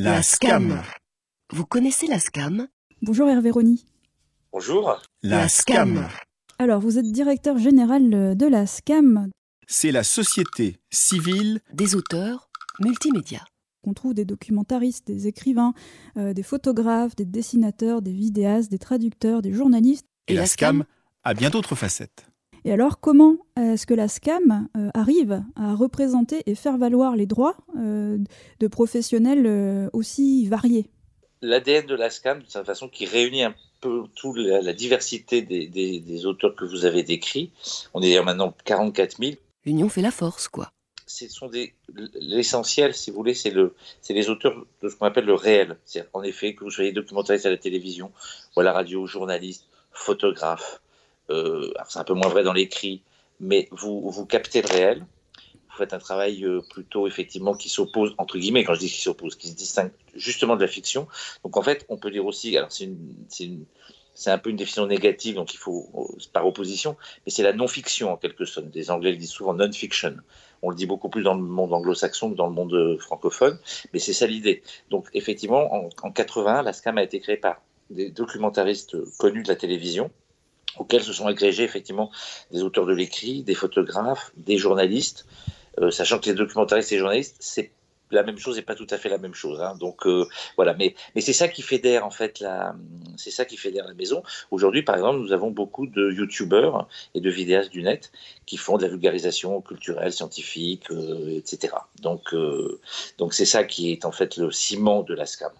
La SCAM. Vous connaissez la SCAM? Bonjour Hervé Rony. Bonjour. La SCAM. Alors, vous êtes directeur général de la SCAM. C'est la société civile Des auteurs multimédia. On trouve des documentaristes, des écrivains, euh, des photographes, des dessinateurs, des vidéastes, des traducteurs, des journalistes. et la SCAM a bien d'autres facettes. Et alors, comment est-ce que la SCAM euh, arrive à représenter et faire valoir les droits euh, de professionnels euh, aussi variés? L'ADN de la SCAM, c'est une façon qui réunit un peu toute la, la diversité des, des- des auteurs que vous avez décrits. On est d'ailleurs maintenant 44 000. L'union fait la force, quoi. L'essentiel, si vous voulez, c'est le, c'est les auteurs de ce qu'on appelle le réel. En effet que vous soyez documentariste à la télévision ou à la radio, journaliste, photographe. Euh, c'est un peu moins vrai dans l'écrit, mais vous vous captez le réel. Vous faites un travail euh, plutôt effectivement qui s'oppose entre guillemets quand je dis qui s'oppose, qui se distingue justement de la fiction. Donc en fait, on peut dire aussi, alors c'est un peu une définition négative, donc il faut euh, par opposition, mais c'est la non-fiction en quelque sorte. Les Anglais le disent souvent non-fiction. On le dit beaucoup plus dans le monde anglo-saxon que dans le monde francophone, mais c'est ça l'idée. Donc effectivement, en, en 81, la SCAM a été créée par des documentaristes connus de la télévision, auxquels se sont agrégés effectivement des auteurs de l'écrit, des photographes, des journalistes, euh, sachant que les documentaristes et les journalistes, c'est la même chose et pas tout à fait la même chose. hein. Donc euh, voilà, mais, c'est ça qui fédère en fait la, c'est ça qui fédère la maison. Aujourd'hui, par exemple, nous avons beaucoup de youtubeurs et de vidéastes du net qui font de la vulgarisation culturelle, scientifique, euh, etc. Donc donc c'est ça qui est en fait le ciment de la SCAM.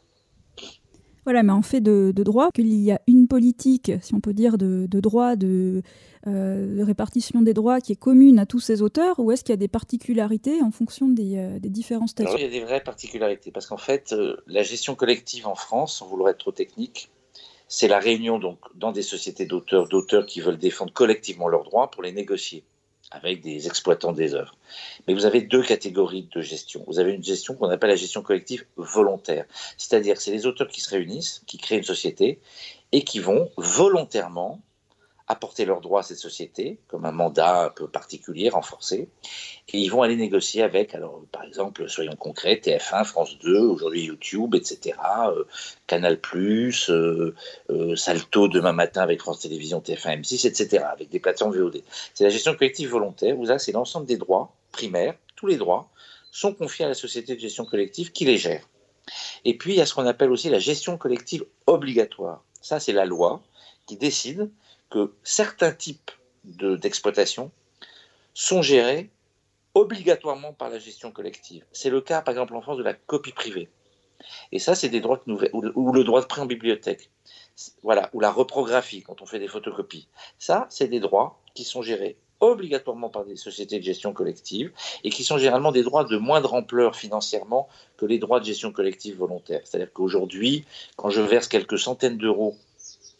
Voilà, mais en fait de, de droit, qu'il y a une politique, si on peut dire, de, de droit, de, euh, de répartition des droits qui est commune à tous ces auteurs, ou est-ce qu'il y a des particularités en fonction des, euh, des différents statuts Alors, il y a des vraies particularités parce qu'en fait, euh, la gestion collective en France, sans vouloir être trop technique, c'est la réunion donc dans des sociétés d'auteurs, d'auteurs qui veulent défendre collectivement leurs droits pour les négocier avec des exploitants des œuvres. Mais vous avez deux catégories de gestion. Vous avez une gestion qu'on appelle la gestion collective volontaire, c'est-à-dire que c'est les auteurs qui se réunissent, qui créent une société et qui vont volontairement apporter leurs droits à cette société, comme un mandat un peu particulier, renforcé, et ils vont aller négocier avec, alors par exemple, soyons concrets, TF1, France 2, aujourd'hui YouTube, etc., euh, Canal+, euh, euh, Salto demain matin avec France Télévisions, TF1, M6, etc., avec des plateformes VOD. C'est la gestion collective volontaire, où là, c'est l'ensemble des droits primaires, tous les droits, sont confiés à la société de gestion collective qui les gère. Et puis, il y a ce qu'on appelle aussi la gestion collective obligatoire. Ça, c'est la loi qui décide que certains types de- d'exploitation sont gérés obligatoirement par la gestion collective. C'est le cas, par exemple, en France, de la copie privée. Et ça, c'est des droits nous, ou, ou le droit de prêt en bibliothèque. Voilà, ou la reprographie quand on fait des photocopies. Ça, c'est des droits qui sont gérés obligatoirement par des sociétés de gestion collective et qui sont généralement des droits de moindre ampleur financièrement que les droits de gestion collective volontaire. C'est-à-dire qu'aujourd'hui, quand je verse quelques centaines d'euros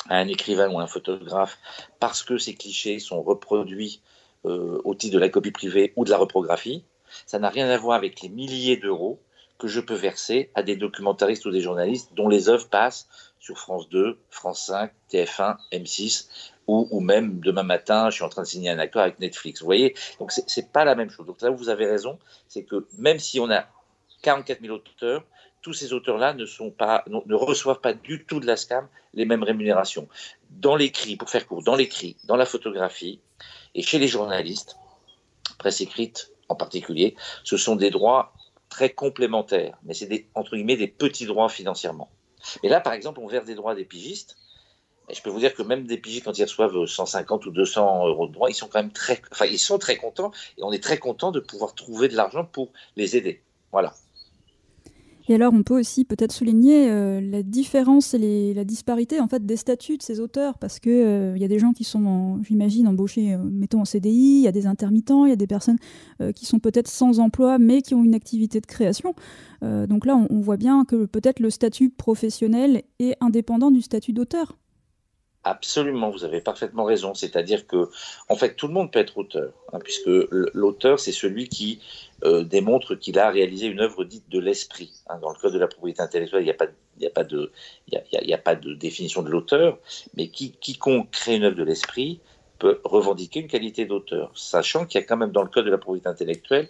à un écrivain ou à un photographe parce que ces clichés sont reproduits euh, au titre de la copie privée ou de la reprographie, ça n'a rien à voir avec les milliers d'euros que je peux verser à des documentaristes ou des journalistes dont les œuvres passent sur France 2, France 5, TF1, M6 ou, même demain matin, je suis en train de signer un accord avec Netflix. Vous voyez? Donc c'est pas la même chose. Donc là où vous avez raison, c'est que même si on a 44 000 auteurs, tous ces auteurs-là ne, reçoivent pas du tout de la SCAM les mêmes rémunérations. Dans l'écrit, pour faire court, dans l'écrit, dans la photographie et chez les journalistes, presse écrite en particulier, ce sont des droits très complémentaires, mais c'est entre guillemets des petits droits financièrement. Mais là, par exemple, on verse des droits des pigistes. Et je peux vous dire que même des pigistes, quand ils reçoivent 150 ou 200 euros de droits, ils sont quand même très, enfin, ils sont très contents et on est très content de pouvoir trouver de l'argent pour les aider. Voilà. Et alors, on peut aussi peut-être souligner euh, la différence et la disparité en fait des statuts de ces auteurs, parce que euh, il y a des gens qui sont, j'imagine, embauchés, euh, mettons en CDI, il y a des intermittents, il y a des personnes euh, qui sont peut-être sans emploi, mais qui ont une activité de création. Euh, donc là, on voit bien que peut-être le statut professionnel est indépendant du statut d'auteur. Absolument, vous avez parfaitement raison. C'est-à-dire que, en fait, tout le monde peut être auteur, hein, puisque l'auteur, c'est celui qui euh, démontre qu'il a réalisé une œuvre dite de l'esprit. hein. Dans le code de la propriété intellectuelle, il n'y a pas, de- définition de l'auteur, mais qui, quiconque crée une œuvre de l'esprit peut revendiquer une qualité d'auteur, sachant qu'il y a quand même dans le code de la propriété intellectuelle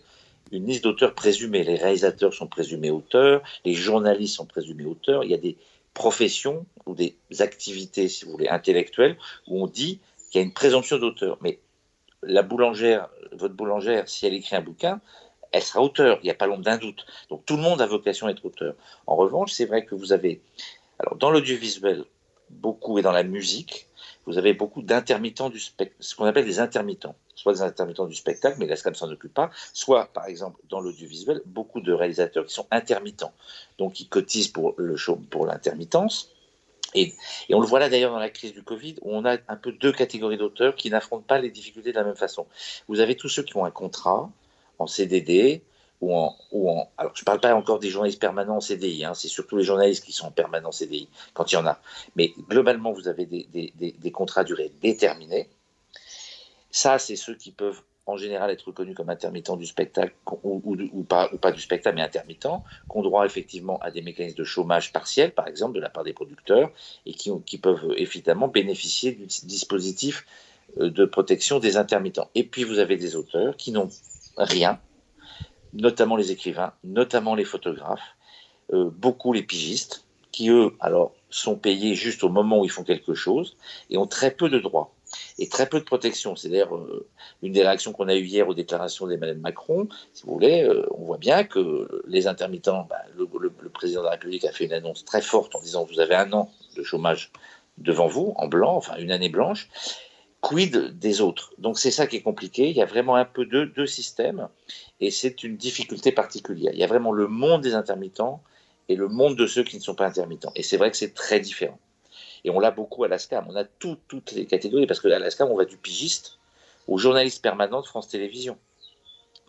une liste d'auteurs présumés. Les réalisateurs sont présumés auteurs, les journalistes sont présumés auteurs. Il y a des professions ou des activités, si vous voulez, intellectuelles, où on dit qu'il y a une présomption d'auteur. Mais la boulangère, votre boulangère, si elle écrit un bouquin, elle sera auteur, il n'y a pas l'ombre d'un doute. Donc tout le monde a vocation à être auteur. En revanche, c'est vrai que vous avez, alors dans l'audiovisuel, beaucoup et dans la musique, vous avez beaucoup d'intermittents du spectacle, ce qu'on appelle des intermittents, soit des intermittents du spectacle, mais la SCAM s'en occupe pas, soit par exemple dans l'audiovisuel, beaucoup de réalisateurs qui sont intermittents, donc qui cotisent pour le pour l'intermittence. Et, et, on le voit là d'ailleurs dans la crise du Covid, où on a un peu deux catégories d'auteurs qui n'affrontent pas les difficultés de la même façon. Vous avez tous ceux qui ont un contrat en CDD, ou en, alors je ne parle pas encore des journalistes permanents en CDI, hein, c'est surtout les journalistes qui sont en permanent CDI, quand il y en a. Mais globalement, vous avez des, contrats à durée déterminée. Ça, c'est ceux qui peuvent en général être reconnus comme intermittents du spectacle, ou pas du spectacle, mais intermittents, qui ont droit effectivement à des mécanismes de chômage partiel, par exemple, de la part des producteurs, et qui, qui peuvent évidemment bénéficier du dispositif euh, de protection des intermittents. Et puis, vous avez des auteurs qui n'ont rien, notamment les écrivains, notamment les photographes, euh, beaucoup les pigistes, qui eux, alors, sont payés juste au moment où ils font quelque chose et ont très peu de droits et très peu de protection. C'est d'ailleurs euh, une des réactions qu'on a eues hier aux déclarations d'Emmanuel Macron. Si vous voulez, euh, on voit bien que les intermittents, bah, le, le, le, président de la République a fait une annonce très forte en disant vous avez un an de chômage devant vous, en blanc, enfin une année blanche. Quid des autres Donc c'est ça qui est compliqué. Il y a vraiment un peu deux, deux systèmes et c'est une difficulté particulière. Il y a vraiment le monde des intermittents et le monde de ceux qui ne sont pas intermittents. Et c'est vrai que c'est très différent. Et on l'a beaucoup à la SCAM. On a tout, toutes les catégories, parce que à la SCAM, on va du pigiste au journaliste permanent de France Télévisions.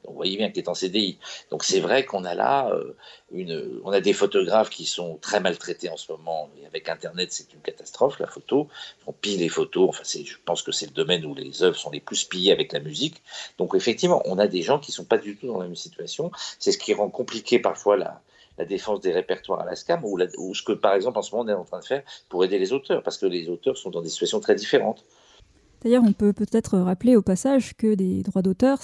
Donc, vous voyez bien qu'il est en CDI. Donc c'est vrai qu'on a là euh, une, on a des photographes qui sont très maltraités en ce moment. Et avec Internet, c'est une catastrophe la photo. On pille les photos. Enfin, je pense que c'est le domaine où les œuvres sont les plus pillées avec la musique. Donc effectivement, on a des gens qui sont pas du tout dans la même situation. C'est ce qui rend compliqué parfois la, la défense des répertoires à la SCAM ou, ou, ce que, par exemple, en ce moment, on est en train de faire pour aider les auteurs, parce que les auteurs sont dans des situations très différentes. D'ailleurs, on peut peut-être rappeler au passage que des droits d'auteur,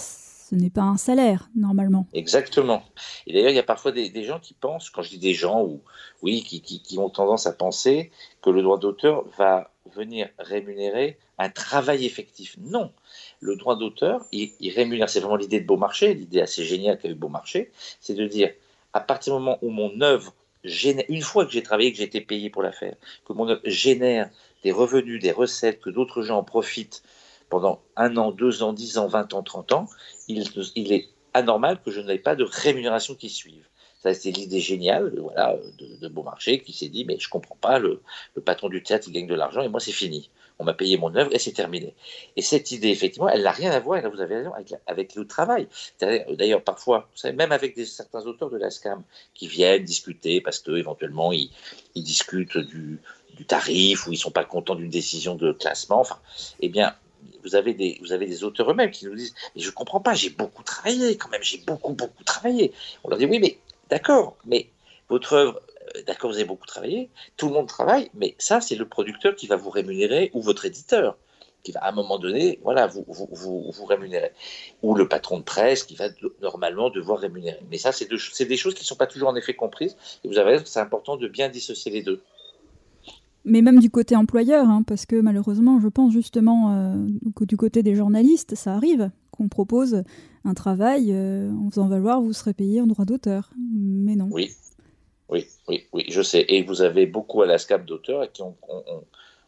ce n'est pas un salaire, normalement. Exactement. Et d'ailleurs, il y a parfois des, gens qui pensent, quand je dis des gens, ou oui, qui, ont tendance à penser que le droit d'auteur va venir rémunérer un travail effectif. Non. Le droit d'auteur, il, il rémunère, c'est vraiment l'idée de Beaumarchais, l'idée assez géniale qu'a eu Beaumarchais, c'est de dire, à partir du moment où mon œuvre génère, une fois que j'ai travaillé, que j'ai été payé pour la faire, que mon œuvre génère des revenus, des recettes, que d'autres gens en profitent pendant un an, deux ans, dix ans, vingt ans, trente ans, il, est anormal que je n'aie pas de rémunération qui suive. Ça, c'est l'idée géniale voilà, de, Beaumarchais qui s'est dit, mais je comprends pas, le, patron du théâtre, il gagne de l'argent et moi, c'est fini on m'a payé mon œuvre et c'est terminé. Et cette idée, effectivement, elle n'a rien à voir, et là vous avez raison, avec, avec le travail. D'ailleurs, parfois, vous savez, même avec certains auteurs de la SCAM qui viennent discuter parce qu'éventuellement ils, ils discutent du, du, tarif ou ils ne sont pas contents d'une décision de classement, enfin, eh bien, vous avez des, auteurs eux-mêmes qui nous disent Mais je ne comprends pas, j'ai beaucoup travaillé quand même, j'ai beaucoup, beaucoup travaillé. On leur dit Oui, mais d'accord, mais votre œuvre, d'accord, vous avez beaucoup travaillé, tout le monde travaille, mais ça, c'est le producteur qui va vous rémunérer ou votre éditeur qui va à un moment donné, voilà, vous, vous, vous, rémunérer. Ou le patron de presse qui va normalement devoir rémunérer. Mais ça, c'est de, des choses qui ne sont pas toujours en effet comprises. Et vous avez raison, c'est important de bien dissocier les deux. Mais même du côté employeur, hein, parce que malheureusement, je pense justement euh, du côté des journalistes, ça arrive qu'on propose un travail euh, en faisant valoir vous serez payé en droit d'auteur. Mais non. Oui, oui, oui, oui, je sais. Et vous avez beaucoup à la SCAP d'auteurs qui ont, on,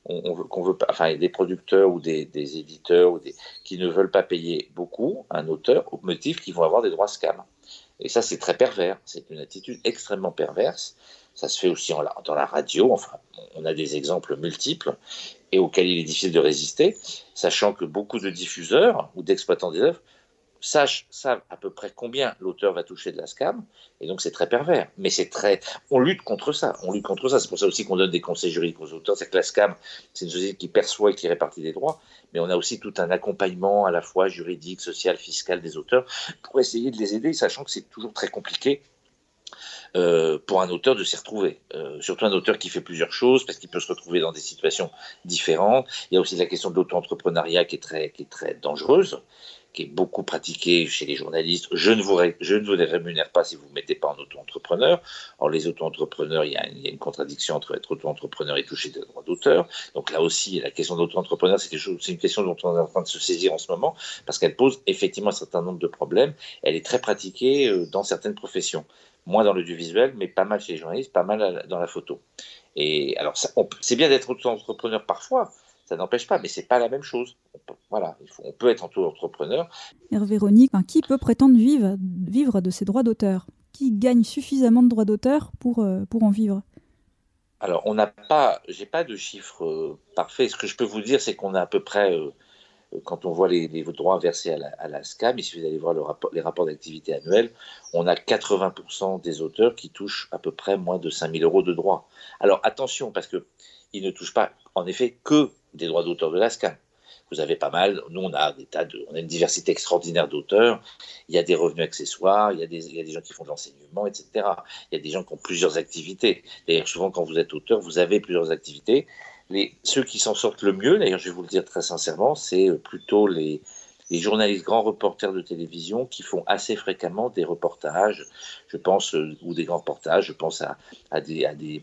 on, qu'on veut pas, enfin, des producteurs ou des, des éditeurs ou des, qui ne veulent pas payer beaucoup un auteur au motif qu'ils vont avoir des droits SCAM. Et ça, c'est très pervers. C'est une attitude extrêmement perverse. Ça se fait aussi dans la radio. Enfin, on a des exemples multiples et auxquels il est difficile de résister, sachant que beaucoup de diffuseurs ou d'exploitants des œuvres sache, savent à peu près combien l'auteur va toucher de la scam, et donc c'est très pervers. Mais c'est très, on lutte contre ça, on lutte contre ça. C'est pour ça aussi qu'on donne des conseils juridiques aux auteurs. C'est que la scam, c'est une société qui perçoit et qui répartit des droits, mais on a aussi tout un accompagnement à la fois juridique, social, fiscal des auteurs pour essayer de les aider, sachant que c'est toujours très compliqué euh, pour un auteur de s'y retrouver. Euh, surtout un auteur qui fait plusieurs choses, parce qu'il peut se retrouver dans des situations différentes. Il y a aussi la question de l'auto-entrepreneuriat qui, est très, qui est très dangereuse. qui est beaucoup pratiqué chez les journalistes. Je ne vous, je ne vous rémunère pas si vous ne mettez pas en auto-entrepreneur. Or, les auto-entrepreneurs, il, il, y a une contradiction entre être auto-entrepreneur et toucher des droits d'auteur. Donc là aussi, la question d'auto-entrepreneur, c'est une question dont on est en train de se saisir en ce moment, parce qu'elle pose effectivement un certain nombre de problèmes. Elle est très pratiquée euh, dans certaines professions. Moins dans l'audiovisuel, mais pas mal chez les journalistes, pas mal dans la photo. Et alors, c'est bien d'être auto-entrepreneur parfois, ça n'empêche pas, mais c'est pas la même chose. On peut, voilà, il faut, on peut être auto-entrepreneur. Véronique, qui peut prétendre vivre, vivre de ses droits d'auteur? Qui gagne suffisamment de droits d'auteur pour, euh, pour en vivre? Alors, on n'a pas, j'ai pas de chiffres euh, parfaits. Ce que je peux vous dire, c'est qu'on a à peu près, euh, quand on voit les, droits versés à la, à la, SCAM, il suffit d'aller voir les rapports d'activité annuels, on a 80% des auteurs qui touchent à peu près moins de 5000 euros de droits. Alors, attention, parce que ils ne touchent pas, en effet, que des droits d'auteur de la SCAM. Vous avez pas mal, nous on a des tas de, on a une diversité extraordinaire d'auteurs. Il y a des revenus accessoires, il y a des, il y a des gens qui font de l'enseignement, etc. Il y a des gens qui ont plusieurs activités. D'ailleurs, souvent quand vous êtes auteur, vous avez plusieurs activités. Ceux qui s'en sortent le mieux, d'ailleurs, je vais vous le dire très sincèrement, c'est plutôt les, journalistes grands reporters de télévision qui font assez fréquemment des reportages, je pense, euh, ou des grands reportages, je pense à, des,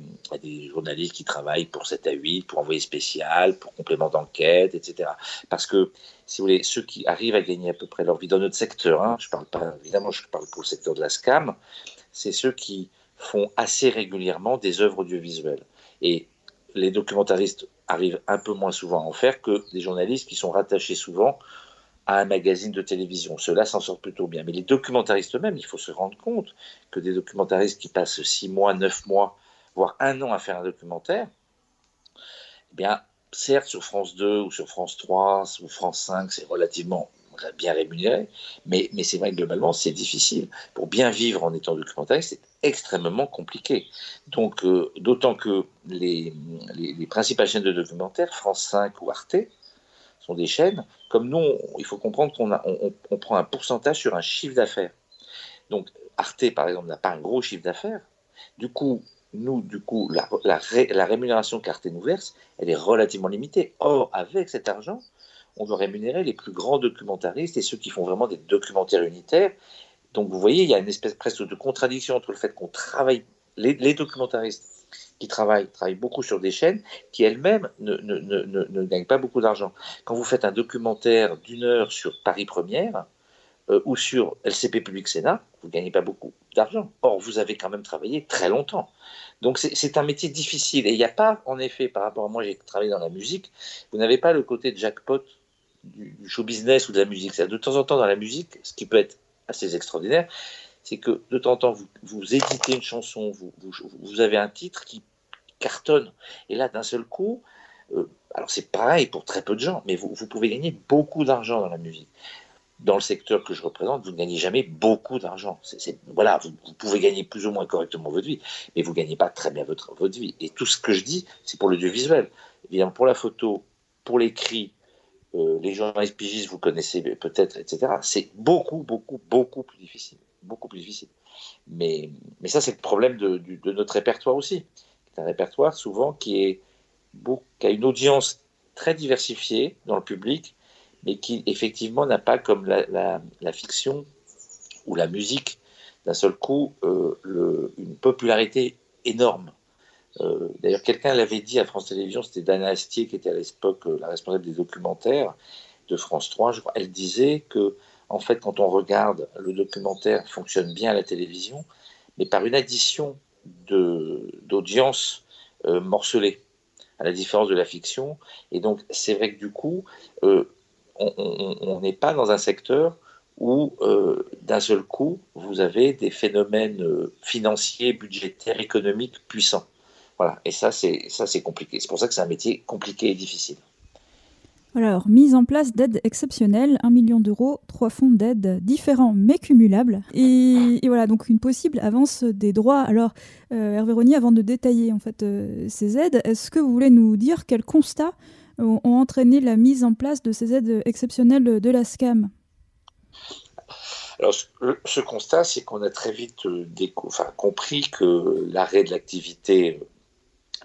journalistes qui travaillent pour 7 à 8, pour envoyer spécial, pour complément d'enquête, etc. Parce que, si vous voulez, ceux qui arrivent à gagner à peu près leur vie dans notre secteur, hein, je parle pas, évidemment, je parle pour le secteur de la SCAM, c'est ceux qui font assez régulièrement des œuvres audiovisuelles. Et les documentaristes arrivent un peu moins souvent à en faire que des journalistes qui sont rattachés souvent à un magazine de télévision. Ceux-là s'en sortent plutôt bien. Mais les documentaristes eux-mêmes, il faut se rendre compte que des documentaristes qui passent six mois, neuf mois, voire un an à faire un documentaire, eh bien, certes, sur France 2 ou sur France 3 ou France 5, c'est relativement bien rémunéré, mais, mais c'est vrai que globalement, c'est difficile. Pour bien vivre en étant documentariste, c'est extrêmement compliqué. Donc, euh, d'autant que les, les, les principales chaînes de documentaires, France 5 ou Arte, sont des chaînes. Comme nous, il faut comprendre qu'on on, on, prend un pourcentage sur un chiffre d'affaires. Donc, Arte, par exemple, n'a pas un gros chiffre d'affaires. Du coup, nous, du coup, la, rémunération qu'Arte nous verse, elle est relativement limitée. Or, avec cet argent, on doit rémunérer les plus grands documentaristes et ceux qui font vraiment des documentaires unitaires. Donc, vous voyez, il y a une espèce presque de contradiction entre le fait qu'on travaille, les, documentaristes qui travaillent, travaillent beaucoup sur des chaînes qui elles-mêmes ne, ne, ne, ne, gagnent pas beaucoup d'argent. Quand vous faites un documentaire d'une heure sur Paris Première euh, ou sur LCP Public Sénat, vous ne gagnez pas beaucoup d'argent. Or, vous avez quand même travaillé très longtemps. Donc, c'est un métier difficile. Et il n'y a pas, en effet, par rapport à moi, j'ai travaillé dans la musique, vous n'avez pas le côté jackpot du, du show business ou de la musique. De temps en temps, dans la musique, ce qui peut être assez extraordinaire, c'est que de temps en temps, vous, vous éditez une chanson, vous, vous, avez un titre qui cartonne. Et là, d'un seul coup, euh, alors c'est pareil pour très peu de gens, mais vous, vous pouvez gagner beaucoup d'argent dans la musique. Dans le secteur que je représente, vous ne gagnez jamais beaucoup d'argent. Voilà, vous, pouvez gagner plus ou moins correctement votre vie, mais vous ne gagnez pas très bien votre, votre vie. Et tout ce que je dis, c'est pour l'audiovisuel. Évidemment, pour la photo, pour l'écrit, euh, les journalistes pigistes, vous connaissez peut-être, etc. C'est beaucoup, beaucoup, beaucoup plus difficile beaucoup plus difficile. Mais, ça, c'est le problème de, notre répertoire aussi. C'est un répertoire souvent qui, est, a une audience très diversifiée dans le public, mais qui effectivement n'a pas comme la, fiction ou la musique d'un seul coup euh, une popularité énorme. Euh, D'ailleurs, quelqu'un l'avait dit à France Télévisions, c'était Dana Astier qui était à l'époque euh, la responsable des documentaires de France 3, je crois. Elle disait que en fait, quand on regarde, le documentaire fonctionne bien à la télévision, mais par une addition d'audience euh, morcelée, à la différence de la fiction. Et donc, c'est vrai que du coup, on n'est pas dans un secteur où, d'un seul coup, vous avez des phénomènes financiers, budgétaires, économiques puissants. Voilà, et ça, c'est compliqué. C'est pour ça que c'est un métier compliqué et difficile. Alors, mise en place d'aides exceptionnelles, 1 million d'euros, trois fonds d'aide différents mais cumulables. Et, et, voilà, donc une possible avance des droits. Alors, euh, Hervé Rony, avant de détailler en fait euh, ces aides, est-ce que vous voulez nous dire quels constats ont, ont, entraîné la mise en place de ces aides exceptionnelles de la SCAM? Alors, ce constat, c'est qu'on a très vite euh, compris que l'arrêt de l'activité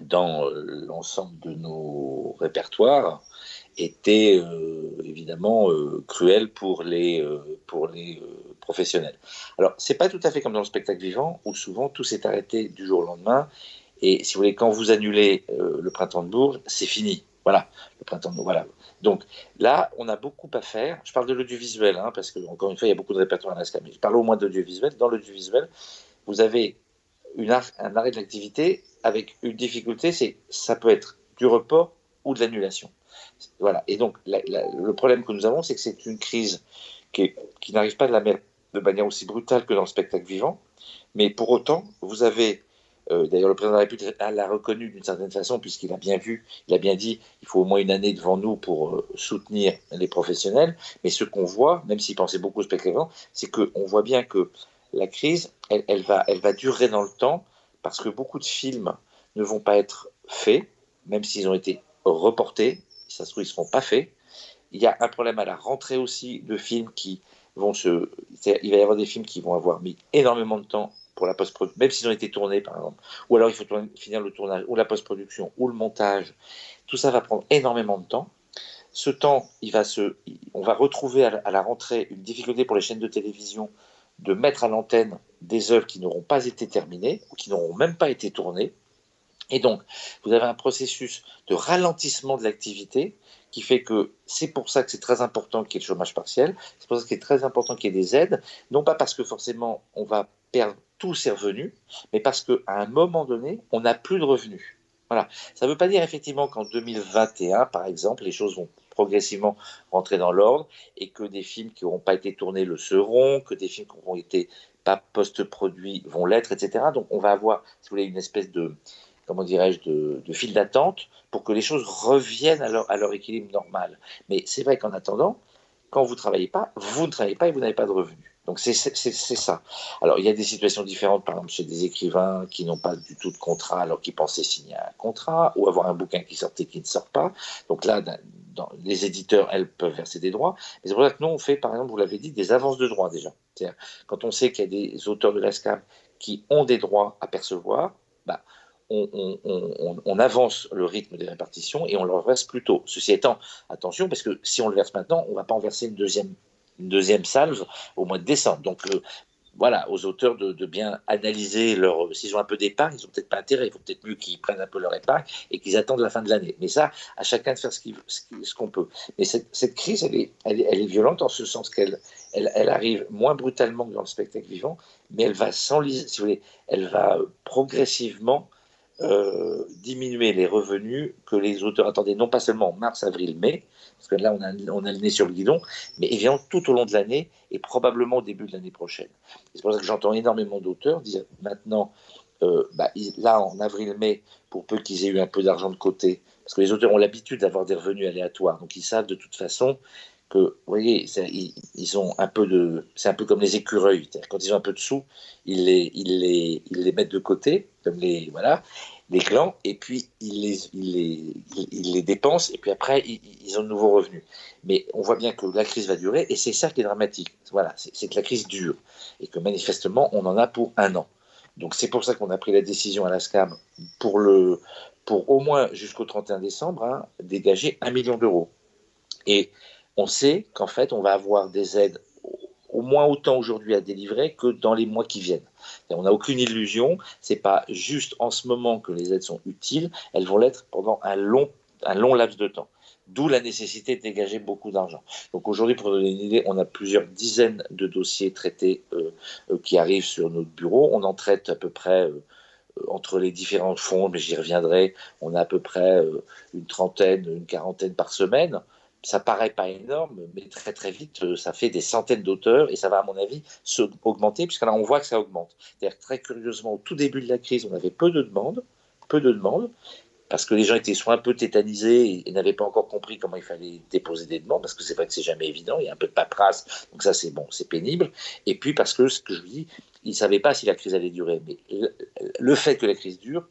dans l'ensemble de nos répertoires était évidemment cruel pour les, pour les professionnels. Alors, c'est pas tout à fait comme dans le spectacle vivant, où souvent tout s'est arrêté du jour au lendemain. Et si vous voulez, quand vous annulez le printemps de Bourges, c'est fini. Voilà, le printemps de Bourges. Voilà. Donc là, on a beaucoup à faire. Je parle de l'audiovisuel, hein, parce que encore une fois, il y a beaucoup de répertoire à l'ASCAM. Mais je parle au moins d'audiovisuel. Dans l'audiovisuel, vous avez un arrêt de l'activité avec une difficulté, c'est ça peut être du report ou de l'annulation. Voilà. Et donc le problème que nous avons, c'est que c'est une crise qui, n'arrive pas de, la, de manière aussi brutale que dans le spectacle vivant. Mais pour autant, vous avez euh, d'ailleurs, le président de la République l'a reconnu d'une certaine façon, puisqu'il a bien vu, il a bien dit, il faut au moins une année devant nous pour euh, soutenir les professionnels. Mais ce qu'on voit, même s'il pensait beaucoup au spectacle vivant, c'est qu'on voit bien que la crise, elle, va, durer dans le temps, parce que beaucoup de films ne vont pas être faits, même s'ils ont été reportés, ça se trouve, ils ne seront pas faits. Il y a un problème à la rentrée aussi de films qui vont se. Il va y avoir des films qui vont avoir mis énormément de temps pour la post-production, même s'ils ont été tournés par exemple, ou alors il faut finir le tournage, ou la post-production, ou le montage, tout ça va prendre énormément de temps. Ce temps, on va retrouver à la rentrée une difficulté pour les chaînes de télévision de mettre à l'antenne des œuvres qui n'auront pas été terminées ou qui n'auront même pas été tournées. Et donc, vous avez un processus de ralentissement de l'activité qui fait que c'est pour ça que c'est très important qu'il y ait le chômage partiel, c'est pour ça qu'il est très important qu'il y ait des aides, non pas parce que forcément on va perdre tous ses revenus, mais parce qu'à un moment donné, on n'a plus de revenus. Voilà. Ça ne veut pas dire effectivement qu'en 2021, par exemple, les choses vont progressivement rentrer dans l'ordre et que des films qui n'auront pas été tournés le seront, que des films qui n'auront été pas post-produits vont l'être, etc. Donc on va avoir, si vous voulez, une espèce de, comment dirais-je, de, de fil d'attente pour que les choses reviennent à leur, à leur équilibre normal. Mais c'est vrai qu'en attendant, quand vous ne travaillez pas, vous ne travaillez pas et vous n'avez pas de revenus. Donc c'est ça. Alors il y a des situations différentes, par exemple chez des écrivains qui n'ont pas du tout de contrat alors qu'ils pensaient signer un contrat, ou avoir un bouquin qui sortait qui ne sort pas. Donc là, les éditeurs, elles, peuvent verser des droits. Mais c'est pour ça que nous, on fait, par exemple, vous l'avez dit, des avances de droits déjà. Quand on sait qu'il y a des auteurs de l'ESCAM qui ont des droits à percevoir, bah, on, avance le rythme des répartitions et on leur verse plus tôt. Ceci étant, attention, parce que si on le verse maintenant, on ne va pas en verser une deuxième une deuxième salve au mois de décembre. Donc voilà, aux auteurs de, bien analyser leur. S'ils ont un peu d'épargne, ils n'ont peut-être pas intérêt. Il faut peut-être mieux qu'ils prennent un peu leur épargne et qu'ils attendent la fin de l'année. Mais ça, à chacun de faire ce qu'on peut. Mais cette, crise, elle est, violente en ce sens qu'elle elle, arrive moins brutalement que dans le spectacle vivant, mais elle va elle va progressivement euh, diminuer les revenus que les auteurs attendaient, non pas seulement en mars, avril, mai, parce que là on a, le nez sur le guidon, mais évidemment tout au long de l'année et probablement au début de l'année prochaine. C'est pour ça que j'entends énormément d'auteurs dire maintenant, euh, bah, là en avril-mai, pour peu qu'ils aient eu un peu d'argent de côté, parce que les auteurs ont l'habitude d'avoir des revenus aléatoires, donc ils savent de toute façon que, vous voyez, ils, ont un peu de, c'est un peu comme les écureuils, quand ils ont un peu de sous, ils les, ils les, ils les mettent de côté, comme les, voilà, les clans, et puis ils les, les, les dépensent, et puis après ils, ont de nouveaux revenus. Mais on voit bien que la crise va durer, et c'est ça qui est dramatique. Voilà, c'est que la crise dure, et que manifestement on en a pour un an. Donc c'est pour ça qu'on a pris la décision à la SCAM pour le, pour au moins jusqu'au 31 décembre, hein, dégager un million d'euros. Et on sait qu'en fait, on va avoir des aides au moins autant aujourd'hui à délivrer que dans les mois qui viennent. On n'a aucune illusion, c'est pas juste en ce moment que les aides sont utiles, elles vont l'être pendant un long, un long laps de temps. D'où la nécessité de dégager beaucoup d'argent. Donc aujourd'hui, pour donner une idée, on a plusieurs dizaines de dossiers traités euh, euh, qui arrivent sur notre bureau. On en traite à peu près euh, entre les différents fonds, mais j'y reviendrai. On a à peu près une trentaine, une quarantaine par semaine ça paraît pas énorme, mais très très vite, euh, ça fait des centaines d'auteurs et ça va, à mon avis, se augmenter, puisque là, on voit que ça augmente. C'est-à-dire très curieusement, au tout début de la crise, on avait peu de demandes, peu de demandes, parce que les gens étaient soit un peu tétanisés et, n'avaient pas encore compris comment il fallait déposer des demandes, parce que c'est vrai que c'est jamais évident, il y a un peu de paperasse, donc ça c'est bon, c'est pénible. Et puis parce que, ce que je vous dis, ils ne savaient pas si la crise allait durer. Mais le fait que la crise dure,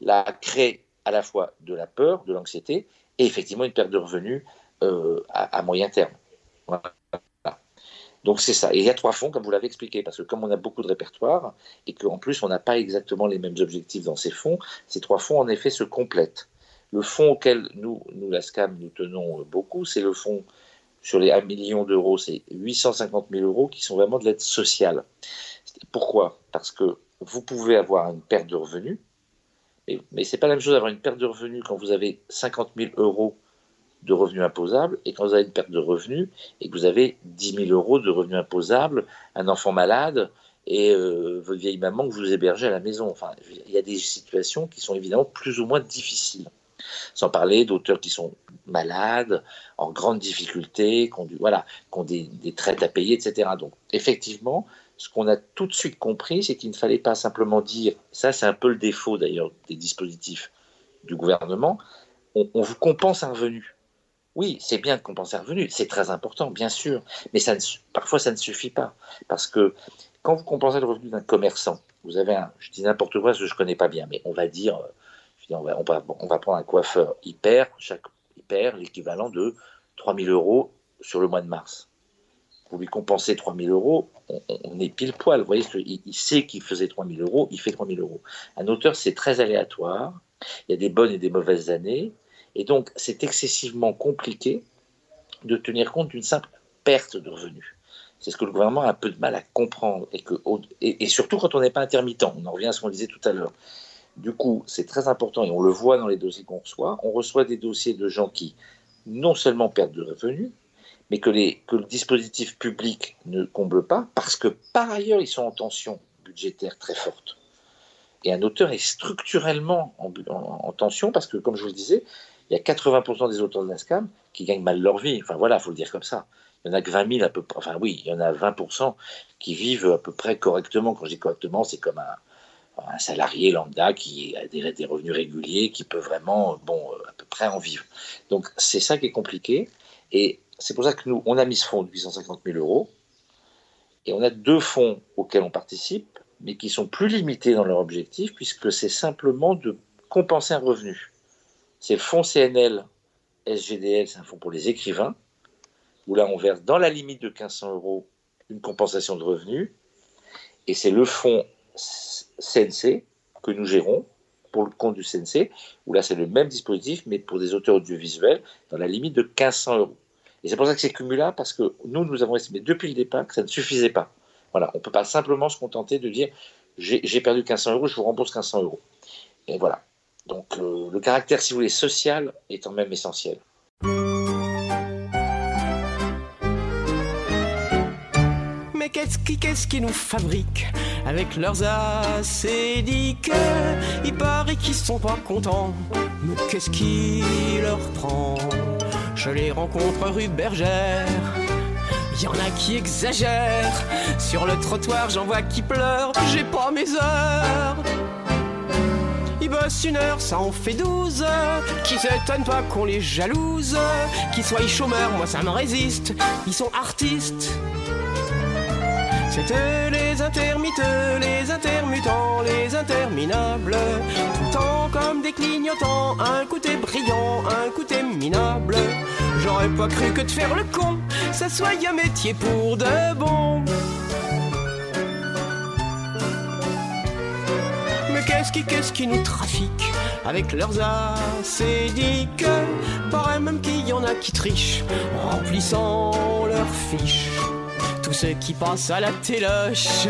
la crée à la fois de la peur, de l'anxiété, et effectivement une perte de revenus euh, à, moyen terme. Donc c'est ça. Et il y a trois fonds, comme vous l'avez expliqué, parce que comme on a beaucoup de répertoires et qu'en plus on n'a pas exactement les mêmes objectifs dans ces fonds, ces trois fonds en effet se complètent. Le fonds auquel nous, nous la SCAM, nous tenons beaucoup, c'est le fonds sur les 1 million d'euros, c'est 850 000 euros qui sont vraiment de l'aide sociale. Pourquoi? Parce que vous pouvez avoir une perte de revenus, mais, mais ce n'est pas la même chose d'avoir une perte de revenus quand vous avez 50 000 euros de revenus imposables et quand vous avez une perte de revenus et que vous avez 10 000 euros de revenus imposables, un enfant malade et euh, votre vieille maman que vous hébergez à la maison. Enfin, il y a des situations qui sont évidemment plus ou moins difficiles. Sans parler d'auteurs qui sont malades, en grande difficulté, qui ont, voilà, qui ont des, des traites à payer, etc. Donc, effectivement, ce qu'on a tout de suite compris, c'est qu'il ne fallait pas simplement dire, ça c'est un peu le défaut d'ailleurs des dispositifs du gouvernement, on, on vous compense un revenu. Oui, c'est bien de compenser un revenu, c'est très important, bien sûr, mais parfois ça ne suffit pas. Parce que quand vous compensez le revenu d'un commerçant, vous avez un, je dis n'importe quoi, parce que je ne connais pas bien, mais on va dire, on va, on va, on va prendre un coiffeur, il perd, chaque, il l'équivalent de 3 000 euros sur le mois de mars. Vous lui compensez 3 000 euros, on, est pile poil. Vous voyez, il, il sait qu'il faisait 3 000 euros, il fait 3 000 euros. Un auteur, c'est très aléatoire. Il y a des bonnes et des mauvaises années. Et donc, c'est excessivement compliqué de tenir compte d'une simple perte de revenus. C'est ce que le gouvernement a un peu de mal à comprendre. Et, surtout quand on n'est pas intermittent. On en revient à ce qu'on disait tout à l'heure. Du coup, c'est très important et on le voit dans les dossiers qu'on reçoit. On reçoit des dossiers de gens qui non seulement perdent de revenus, mais que, le dispositif public ne comble pas parce que par ailleurs, ils sont en tension budgétaire très forte. Et un auteur est structurellement en, en, en tension parce que, comme je vous le disais, il y a 80% des auteurs de la SCAM qui gagnent mal leur vie. Enfin voilà, il faut le dire comme ça. Il y en a que 20 000 à peu près, enfin oui, il y en a 20% qui vivent à peu près correctement. Quand je dis correctement, c'est comme un, salarié lambda qui a des, des, revenus réguliers, qui peut vraiment, bon, à peu près en vivre. Donc c'est ça qui est compliqué. Et c'est pour ça que nous, on a mis ce fonds de 850 000 euros. Et on a deux fonds auxquels on participe, mais qui sont plus limités dans leur objectif, puisque c'est simplement de compenser un revenu c'est le fonds CNL SGDL, c'est un fonds pour les écrivains, où là on verse dans la limite de 1500 euros une compensation de revenus, et c'est le fonds CNC que nous gérons pour le compte du CNC, où là c'est le même dispositif, mais pour des auteurs audiovisuels, dans la limite de 1500 euros. Et c'est pour ça que c'est cumulable, parce que nous, nous avons estimé depuis le départ que ça ne suffisait pas. Voilà, on ne peut pas simplement se contenter de dire j'ai perdu 1500 euros, je vous rembourse 1500 euros. Et voilà, donc euh, le caractère, si vous voulez, social est quand même essentiel. Mais qu'est-ce qui, qu'est-ce qui nous fabrique avec leurs acédiques? Il paraît qu'ils sont pas contents, mais qu'est-ce qui leur prend? Je les rencontre rue Bergère. Y en a qui exagèrent. Sur le trottoir, j'en vois qui pleurent. J'ai pas mes heures ils bossent une heure, ça en fait douze. Qui s'étonne pas qu'on les jalouse. Qu'ils soient chômeurs, moi ça me résiste. Ils sont artistes. C'était les intermittents, les intermittents, les interminables. Tout le temps comme des clignotants, un côté brillant, un côté minable. J'aurais pas cru que de faire le con, ça soit un métier pour de bon. Qu'est-ce qui, nous trafique avec leurs acédiques Paraît même qu'il y en a qui trichent en remplissant leurs fiches. Tous ceux qui passent à la téloche,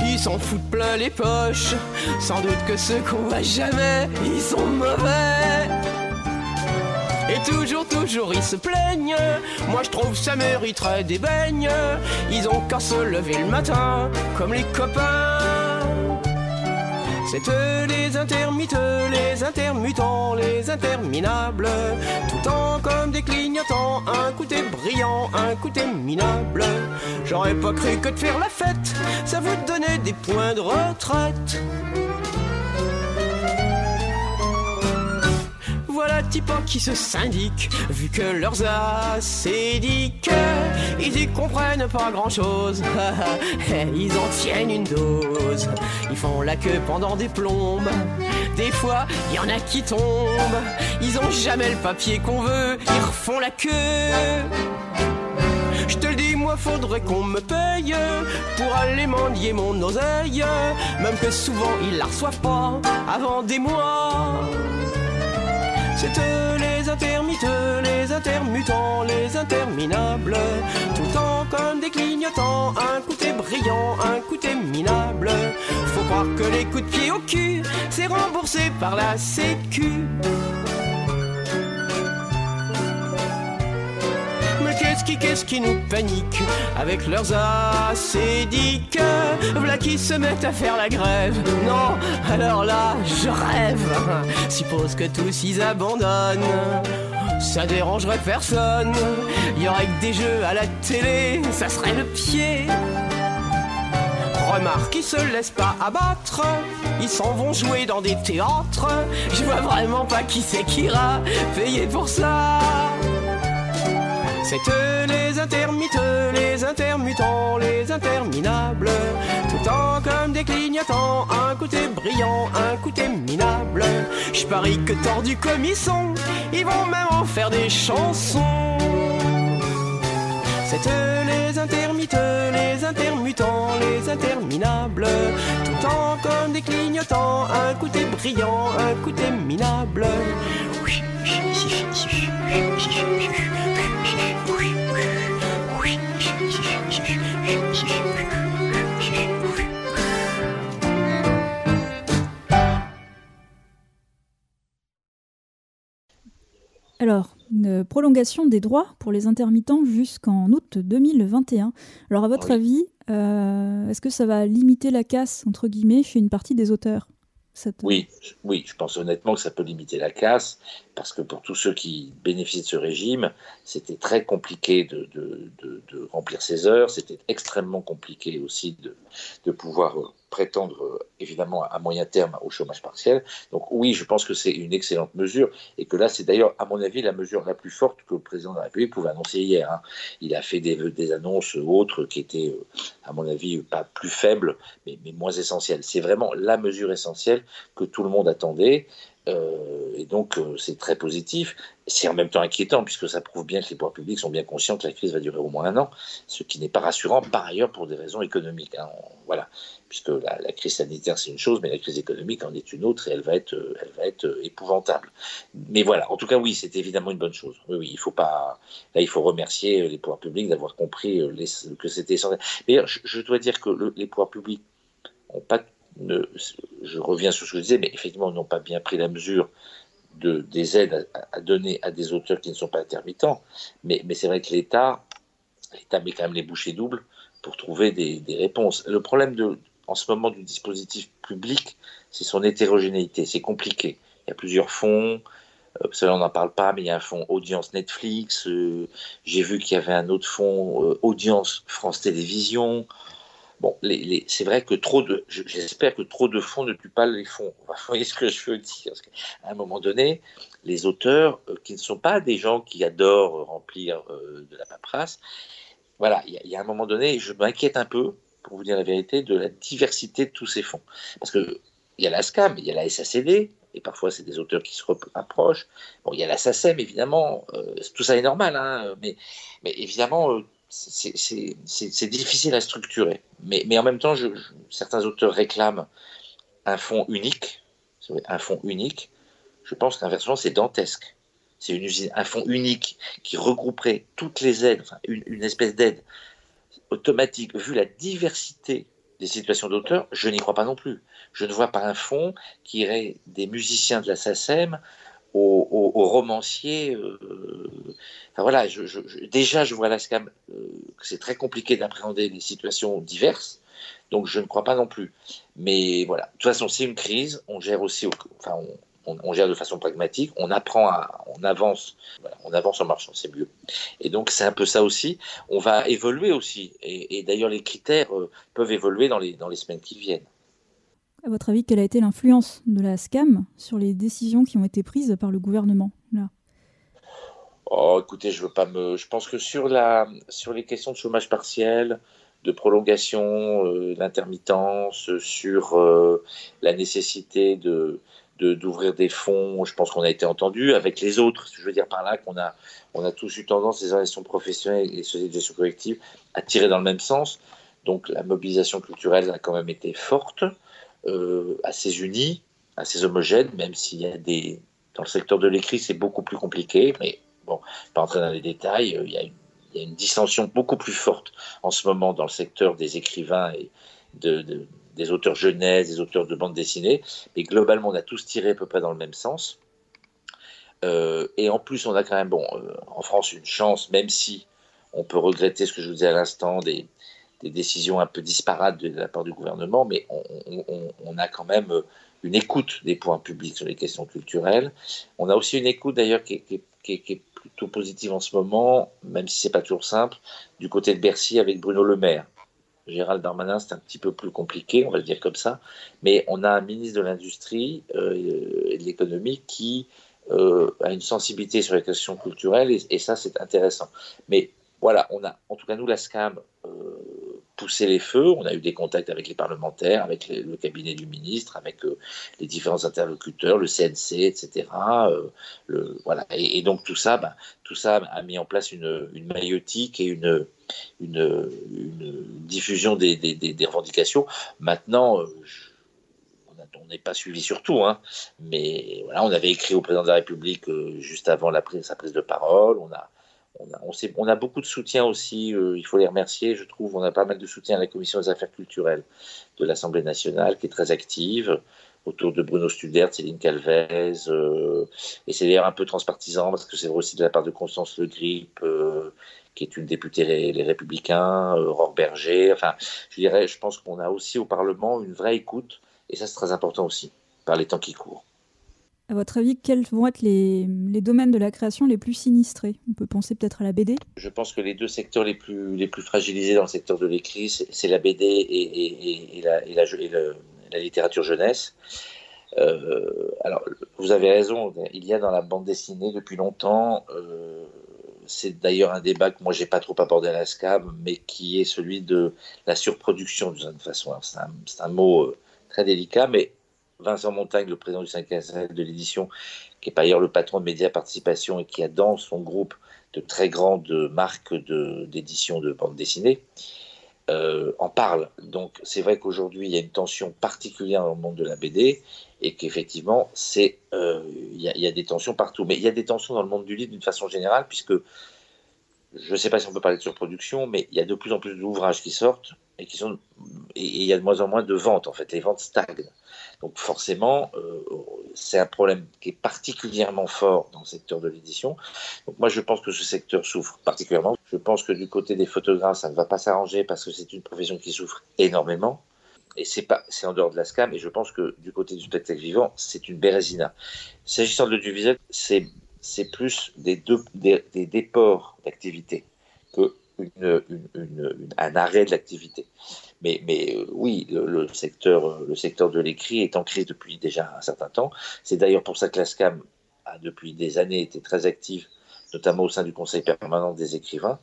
ils s'en foutent plein les poches. Sans doute que ceux qu'on voit jamais, ils sont mauvais. Et toujours, toujours ils se plaignent. Moi je trouve ça mériterait des beignes. Ils ont qu'à se lever le matin, comme les copains. C'est eux les intermittents, les intermittents, les interminables. Tout temps comme des clignotants, un côté brillant, un côté minable. J'aurais pas cru que de faire la fête, ça vous donnait des points de retraite. Voilà type qui se syndiquent, vu que leurs acédiques, ils y comprennent pas grand chose. ils en tiennent une dose, ils font la queue pendant des plombes. Des fois, il y en a qui tombent, ils ont jamais le papier qu'on veut, ils refont la queue. Je te le dis, moi faudrait qu'on me paye pour aller mendier mon oseille, même que souvent ils la reçoivent pas avant des mois. C'est eux les intermittents, les intermittents, les interminables. Tout le temps comme des clignotants, un côté brillant, un côté minable. Faut croire que les coups de pied au cul, c'est remboursé par la Sécu. Qu'est-ce qui, nous panique avec leurs acédiques Voilà qui se mettent à faire la grève. Non, alors là, je rêve. Suppose que tous ils abandonnent. Ça dérangerait personne. Il y aurait que des jeux à la télé, ça serait le pied. Remarque, ils se laissent pas abattre. Ils s'en vont jouer dans des théâtres. Je vois vraiment pas qui c'est qui ira payer pour ça. C'est eux les intermittents, les intermittents, les interminables. Tout le temps comme des clignotants, un côté brillant, un côté minable. Je parie que tordus comme ils sont, ils vont même en faire des chansons. C'est eux les intermittents, les intermittents, les interminables. Tout le temps comme des clignotants, un côté brillant, un côté minable. Alors, une prolongation des droits pour les intermittents jusqu'en août 2021. Alors, à votre Oui. avis, euh, est-ce que ça va limiter la casse, entre guillemets, chez une partie des auteurs cette- Oui, je- oui, je pense honnêtement que ça peut limiter la casse, parce que pour tous ceux qui bénéficient de ce régime, c'était très compliqué de, de- de- de remplir ses heures, c'était extrêmement compliqué aussi de, pouvoir euh, prétendre euh, évidemment à moyen terme au chômage partiel. Donc oui, je pense que c'est une excellente mesure, et que là, c'est d'ailleurs, à mon avis, la mesure la plus forte que le président de la République pouvait annoncer hier. hein. Il a fait des, des annonces autres qui étaient, euh, à mon avis, pas plus faibles, mais, mais moins essentielles. C'est vraiment la mesure essentielle que tout le monde attendait. Euh, et donc, euh, c'est très positif. C'est en même temps inquiétant, puisque ça prouve bien que les pouvoirs publics sont bien conscients que la crise va durer au moins un an, ce qui n'est pas rassurant, par ailleurs, pour des raisons économiques. hein. Voilà. Puisque la, crise sanitaire, c'est une chose, mais la crise économique en est une autre, et elle va être, euh, épouvantable. Mais voilà, en tout cas, oui, c'est évidemment une bonne chose. Oui, oui, il faut pas. Là, il faut remercier les pouvoirs publics d'avoir compris que c'était essentiel. D'ailleurs, je, dois dire que le- les pouvoirs publics ont pas je reviens sur ce que je disais, mais effectivement, n'ont pas bien pris la mesure de, des aides à, donner à des auteurs qui ne sont pas intermittents. Mais, c'est vrai que l'État, l'État met quand même les bouchées doubles pour trouver des, réponses. Le problème en ce moment du dispositif public, c'est son hétérogénéité. C'est compliqué. Il y a plusieurs fonds. Euh, cela on n'en parle pas, mais il y a un fonds audience Netflix. euh, J'ai vu qu'il y avait un autre fonds euh, audience France Télévisions. Bon, c'est vrai que trop de, je- j'espère que trop de fonds ne tuent pas les fonds. Vous voyez ce que je veux dire Parce qu'à un moment donné, les auteurs euh, qui ne sont pas des gens qui adorent remplir euh, de la paperasse, voilà, il y, a- un moment donné, je m'inquiète un peu, pour vous dire la vérité, de la diversité de tous ces fonds. Parce que il y a la SCAM, il y a la SACD, et parfois c'est des auteurs qui se rapprochent. Bon, il y a la SACEM, évidemment, euh, tout ça est normal, hein, mais, évidemment, c'est difficile à structurer. Mais, en même temps, certains auteurs réclament un fonds unique, un fonds unique. Je pense qu'inversement, c'est dantesque. C'est un fonds unique qui regrouperait toutes les aides, une, une espèce d'aide automatique. Vu la diversité des situations d'auteurs, je n'y crois pas non plus. Je ne vois pas un fonds qui irait des musiciens de la SACEM aux- aux romanciers. euh, enfin voilà, déjà je vois SCAM euh, que c'est très compliqué d'appréhender des situations diverses, donc je ne crois pas non plus. Mais voilà, de toute façon c'est une crise, on gère aussi, au- enfin on, gère de façon pragmatique, on apprend, on avance, on avance en marchant, c'est mieux. Et donc c'est un peu ça aussi. On va évoluer aussi, et, et d'ailleurs les critères euh, peuvent évoluer dans les dans les semaines qui viennent. À votre avis, quelle a été l'influence de la SCAM sur les décisions qui ont été prises par le gouvernement là? Oh, écoutez, je veux pas me. Je pense que sur la, sur les questions de chômage partiel, de prolongation, euh, d'intermittence, sur euh, la nécessité de d'ouvrir des fonds, je pense qu'on a été entendu avec les autres. Je veux dire par là qu'on a, on a tous eu tendance, les organisations professionnelles et les sociétés de gestion collective, à tirer dans le même sens. Donc la mobilisation culturelle a quand même été forte, assez unie, assez homogène, même s'il y a des Dans le secteur de l'écrit, c'est beaucoup plus compliqué, mais bon, pas entrer dans les détails, il y, a une, il dissension beaucoup plus forte en ce moment dans le secteur des écrivains et de, de, des auteurs jeunesse, des auteurs de bande dessinée, mais globalement, on a tous tiré à peu près dans le même sens. Euh, et en plus, on a quand même, bon, euh, en France, une chance, même si on peut regretter ce que je vous disais à l'instant, des, des, décisions un peu disparates de la part du gouvernement, mais on, a quand même une écoute des points publics sur les questions culturelles. On a aussi une écoute d'ailleurs qui, est plutôt positive en ce moment, même si c'est pas toujours simple, du côté de Bercy avec Bruno Le Maire. Gérald Darmanin, c'est un petit peu plus compliqué, on va le dire comme ça, mais on a un ministre de l'Industrie euh, et de l'Économie qui euh, a une sensibilité sur les questions culturelles, et, ça, c'est intéressant. Mais voilà, on a, en tout cas, nous, la SCAM, euh, poussé les feux. On a eu des contacts avec les parlementaires, avec le cabinet du ministre, avec euh, les différents interlocuteurs, le CNC, etc. Euh, voilà. Et, donc tout ça, bah, tout ça a mis en place une, une maïotique et une, diffusion des, revendications. Maintenant, je, on n'est pas suivi sur tout, hein, mais voilà, on avait écrit au président de la République euh, juste avant prise, sa prise de parole. On a, on a, beaucoup de soutien aussi, euh, il faut les remercier, je trouve. On a pas mal de soutien à la Commission des affaires culturelles de l'Assemblée nationale, qui est très active, autour de Bruno Studert, Céline Calvez. Euh, et c'est d'ailleurs un peu transpartisan, parce que c'est vrai aussi de la part de Constance Le Grip, euh, qui est une députée les Républicains, Aurore Berger. Enfin, je dirais, je pense qu'on a aussi au Parlement une vraie écoute, et ça c'est très important aussi, par les temps qui courent. À votre avis, quels vont être les, domaines de la création les plus sinistrés? On peut penser peut-être à la BD Je pense que les deux secteurs les plus, fragilisés dans le secteur de l'écrit, c'est la BD et, la, littérature jeunesse. Euh, alors, vous avez raison, il y a dans la bande dessinée depuis longtemps, euh, c'est d'ailleurs un débat que moi j'ai pas trop abordé à la SCAB, mais qui est celui de la surproduction d'une certaine façon. C'est un, un, mot euh, très délicat, mais Vincent Montagne, le président du 5 de l'édition, qui est par ailleurs le patron de Média Participation et qui a dans son groupe de très grandes marques d'édition de, de bande dessinée, euh, en parle. Donc c'est vrai qu'aujourd'hui il y a une tension particulière dans le monde de la BD et qu'effectivement euh, il y, a des tensions partout. Mais il y a des tensions dans le monde du livre d'une façon générale puisque je ne sais pas si on peut parler de surproduction, mais il y a de plus en plus d'ouvrages qui sortent et qui sont et il y a de moins en moins de ventes en fait. Les ventes stagnent. Donc forcément, euh, c'est un problème qui est particulièrement fort dans le secteur de l'édition. Donc moi, je pense que ce secteur souffre particulièrement. Je pense que du côté des photographes, ça ne va pas s'arranger parce que c'est une profession qui souffre énormément. Et c'est pas, c'est en dehors de la SCAM. Et je pense que du côté du spectacle vivant, c'est une bérésina. S'agissant de l'audiovisuel, c'est c'est plus des, deux, des, déports d'activité que un arrêt de l'activité. Mais, euh, oui, le, secteur, le secteur de l'écrit est en crise depuis déjà un certain temps. C'est d'ailleurs pour ça que la SCAM a depuis des années été très active, notamment au sein du Conseil permanent des écrivains,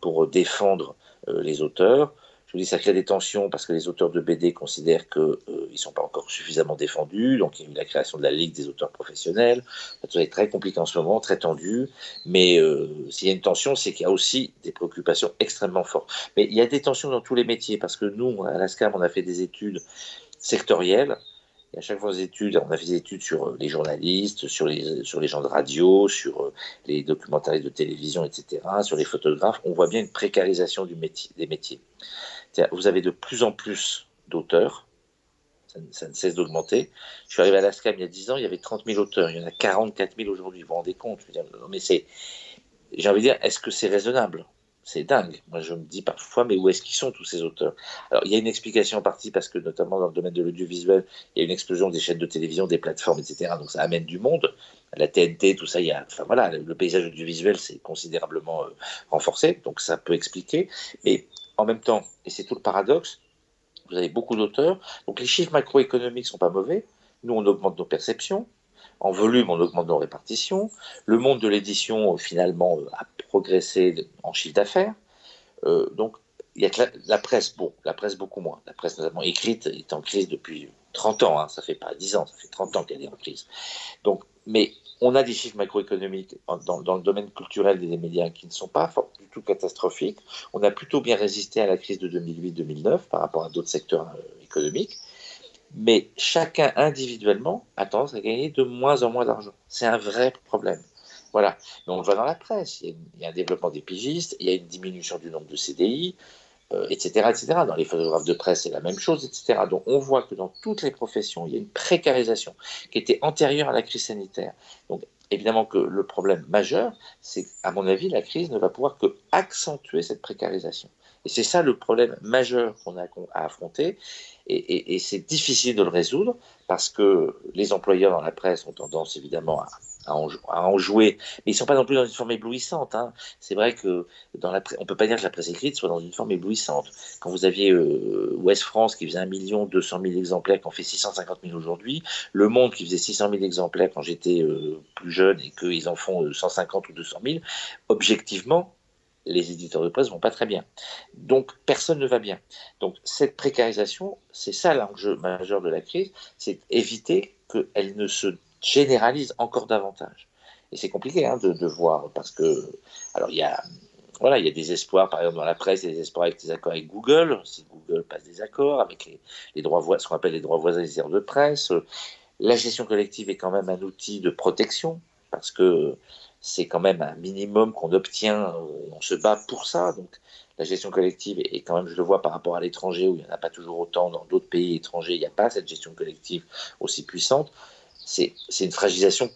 pour défendre euh, les auteurs. Je vous dis, ça crée des tensions parce que les auteurs de BD considèrent qu'ils euh, ne sont pas encore suffisamment défendus. Donc, il y a eu la création de la Ligue des auteurs professionnels. Ça est très compliqué en ce moment, très tendu. Mais euh, s'il y a une tension, c'est qu'il y a aussi des préoccupations extrêmement fortes. Mais il y a des tensions dans tous les métiers parce que nous, à la SCAM, on a fait des études sectorielles. Et à chaque fois, on a fait des études sur les journalistes, sur les, gens de radio, sur les documentaristes de télévision, etc., sur les photographes. On voit bien une précarisation des métiers. Vous avez de plus en plus d'auteurs, ça, ne cesse d'augmenter. Je suis arrivé à l'ASCAM il y a 10 ans, il y avait 30 000 auteurs, il y en a 44 000 aujourd'hui, vous vous rendez compte dire, Mais c'est, j'ai envie de dire, est-ce que c'est raisonnable? C'est dingue. Moi, je me dis parfois, mais où est-ce qu'ils sont tous ces auteurs? Alors, il y a une explication en partie parce que, notamment dans le domaine de l'audiovisuel, il y a une explosion des chaînes de télévision, des plateformes, etc. Donc, ça amène du monde. La TNT, tout ça, il y a, enfin voilà, le paysage audiovisuel s'est considérablement euh, renforcé, donc ça peut expliquer. Mais en même temps, et c'est tout le paradoxe, vous avez beaucoup d'auteurs, donc les chiffres macroéconomiques sont pas mauvais. Nous, on augmente nos perceptions, en volume, on augmente nos répartitions. Le monde de l'édition, finalement, a progressé en chiffre d'affaires. Euh, donc, il y a la, presse, bon, la presse beaucoup moins. La presse, notamment écrite, est en crise depuis 30 ans. Hein, ça fait pas 10 ans, ça fait 30 ans qu'elle est en crise. Donc, mais on a des chiffres macroéconomiques dans, le domaine culturel des médias qui ne sont pas du tout catastrophiques. On a plutôt bien résisté à la crise de 2008-2009 par rapport à d'autres secteurs euh, économiques. Mais chacun individuellement a tendance à gagner de moins en moins d'argent. C'est un vrai problème. Voilà. on le voit dans la presse. Il y, a, un développement des pigistes, il y a une diminution du nombre de CDI, euh, etc. Dans les photographes de presse, c'est la même chose, etc. Donc on voit que dans toutes les professions, il y a une précarisation qui était antérieure à la crise sanitaire. Donc évidemment que le problème majeur, c'est à mon avis, la crise ne va pouvoir que accentuer cette précarisation. Et c'est ça le problème majeur qu'on a à affronter. Et, c'est difficile de le résoudre parce que les employeurs dans la presse ont tendance évidemment à, en, jouer, mais ils sont pas non plus dans une forme éblouissante. Hein. C'est vrai que dans la on peut pas dire que la presse écrite soit dans une forme éblouissante. Quand vous aviez euh, Ouest France qui faisait 1 million 200 000 exemplaires, qui en fait 650 000 aujourd'hui, Le Monde qui faisait 600 000 exemplaires quand j'étais euh, plus jeune et qu'ils en font 150 euh, ou 200 000, objectivement, les éditeurs de presse vont pas très bien. Donc personne ne va bien. Donc cette précarisation, c'est ça l'enjeu majeur de la crise, c'est éviter qu'elle ne se généralise encore davantage. Et c'est compliqué hein, de, voir parce que alors il y a voilà, il y a des espoirs, par exemple dans la presse, il y a des espoirs avec des accords avec Google, si Google passe des accords avec les, droits ce qu'on appelle les droits voisins des éditeurs de presse. La gestion collective est quand même un outil de protection parce que c'est quand même un minimum qu'on obtient, euh, on se bat pour ça. Donc la gestion collective est quand même, je le vois par rapport à l'étranger, où il n'y en a pas toujours autant, dans d'autres pays étrangers, il n'y a pas cette gestion collective aussi puissante. C'est une fragilisation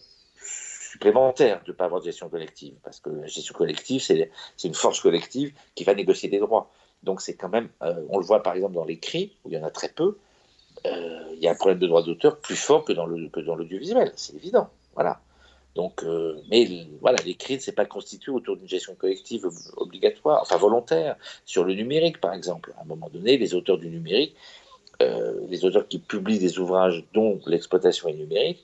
supplémentaire de ne pas avoir de gestion collective, parce que la gestion collective, c'est une force collective qui va négocier des droits. Donc c'est quand même, euh, on le voit par exemple dans l'écrit, où il y en a très peu, euh, il y a un problème de droit d'auteur plus fort que dans l'audiovisuel, c'est évident. Voilà. Donc, euh, mais voilà, l'écrit ne s'est pas constitué autour d'une gestion collective obligatoire, enfin volontaire, sur le numérique par exemple. À un moment donné, les auteurs du numérique, euh, les auteurs qui publient des ouvrages dont l'exploitation est numérique,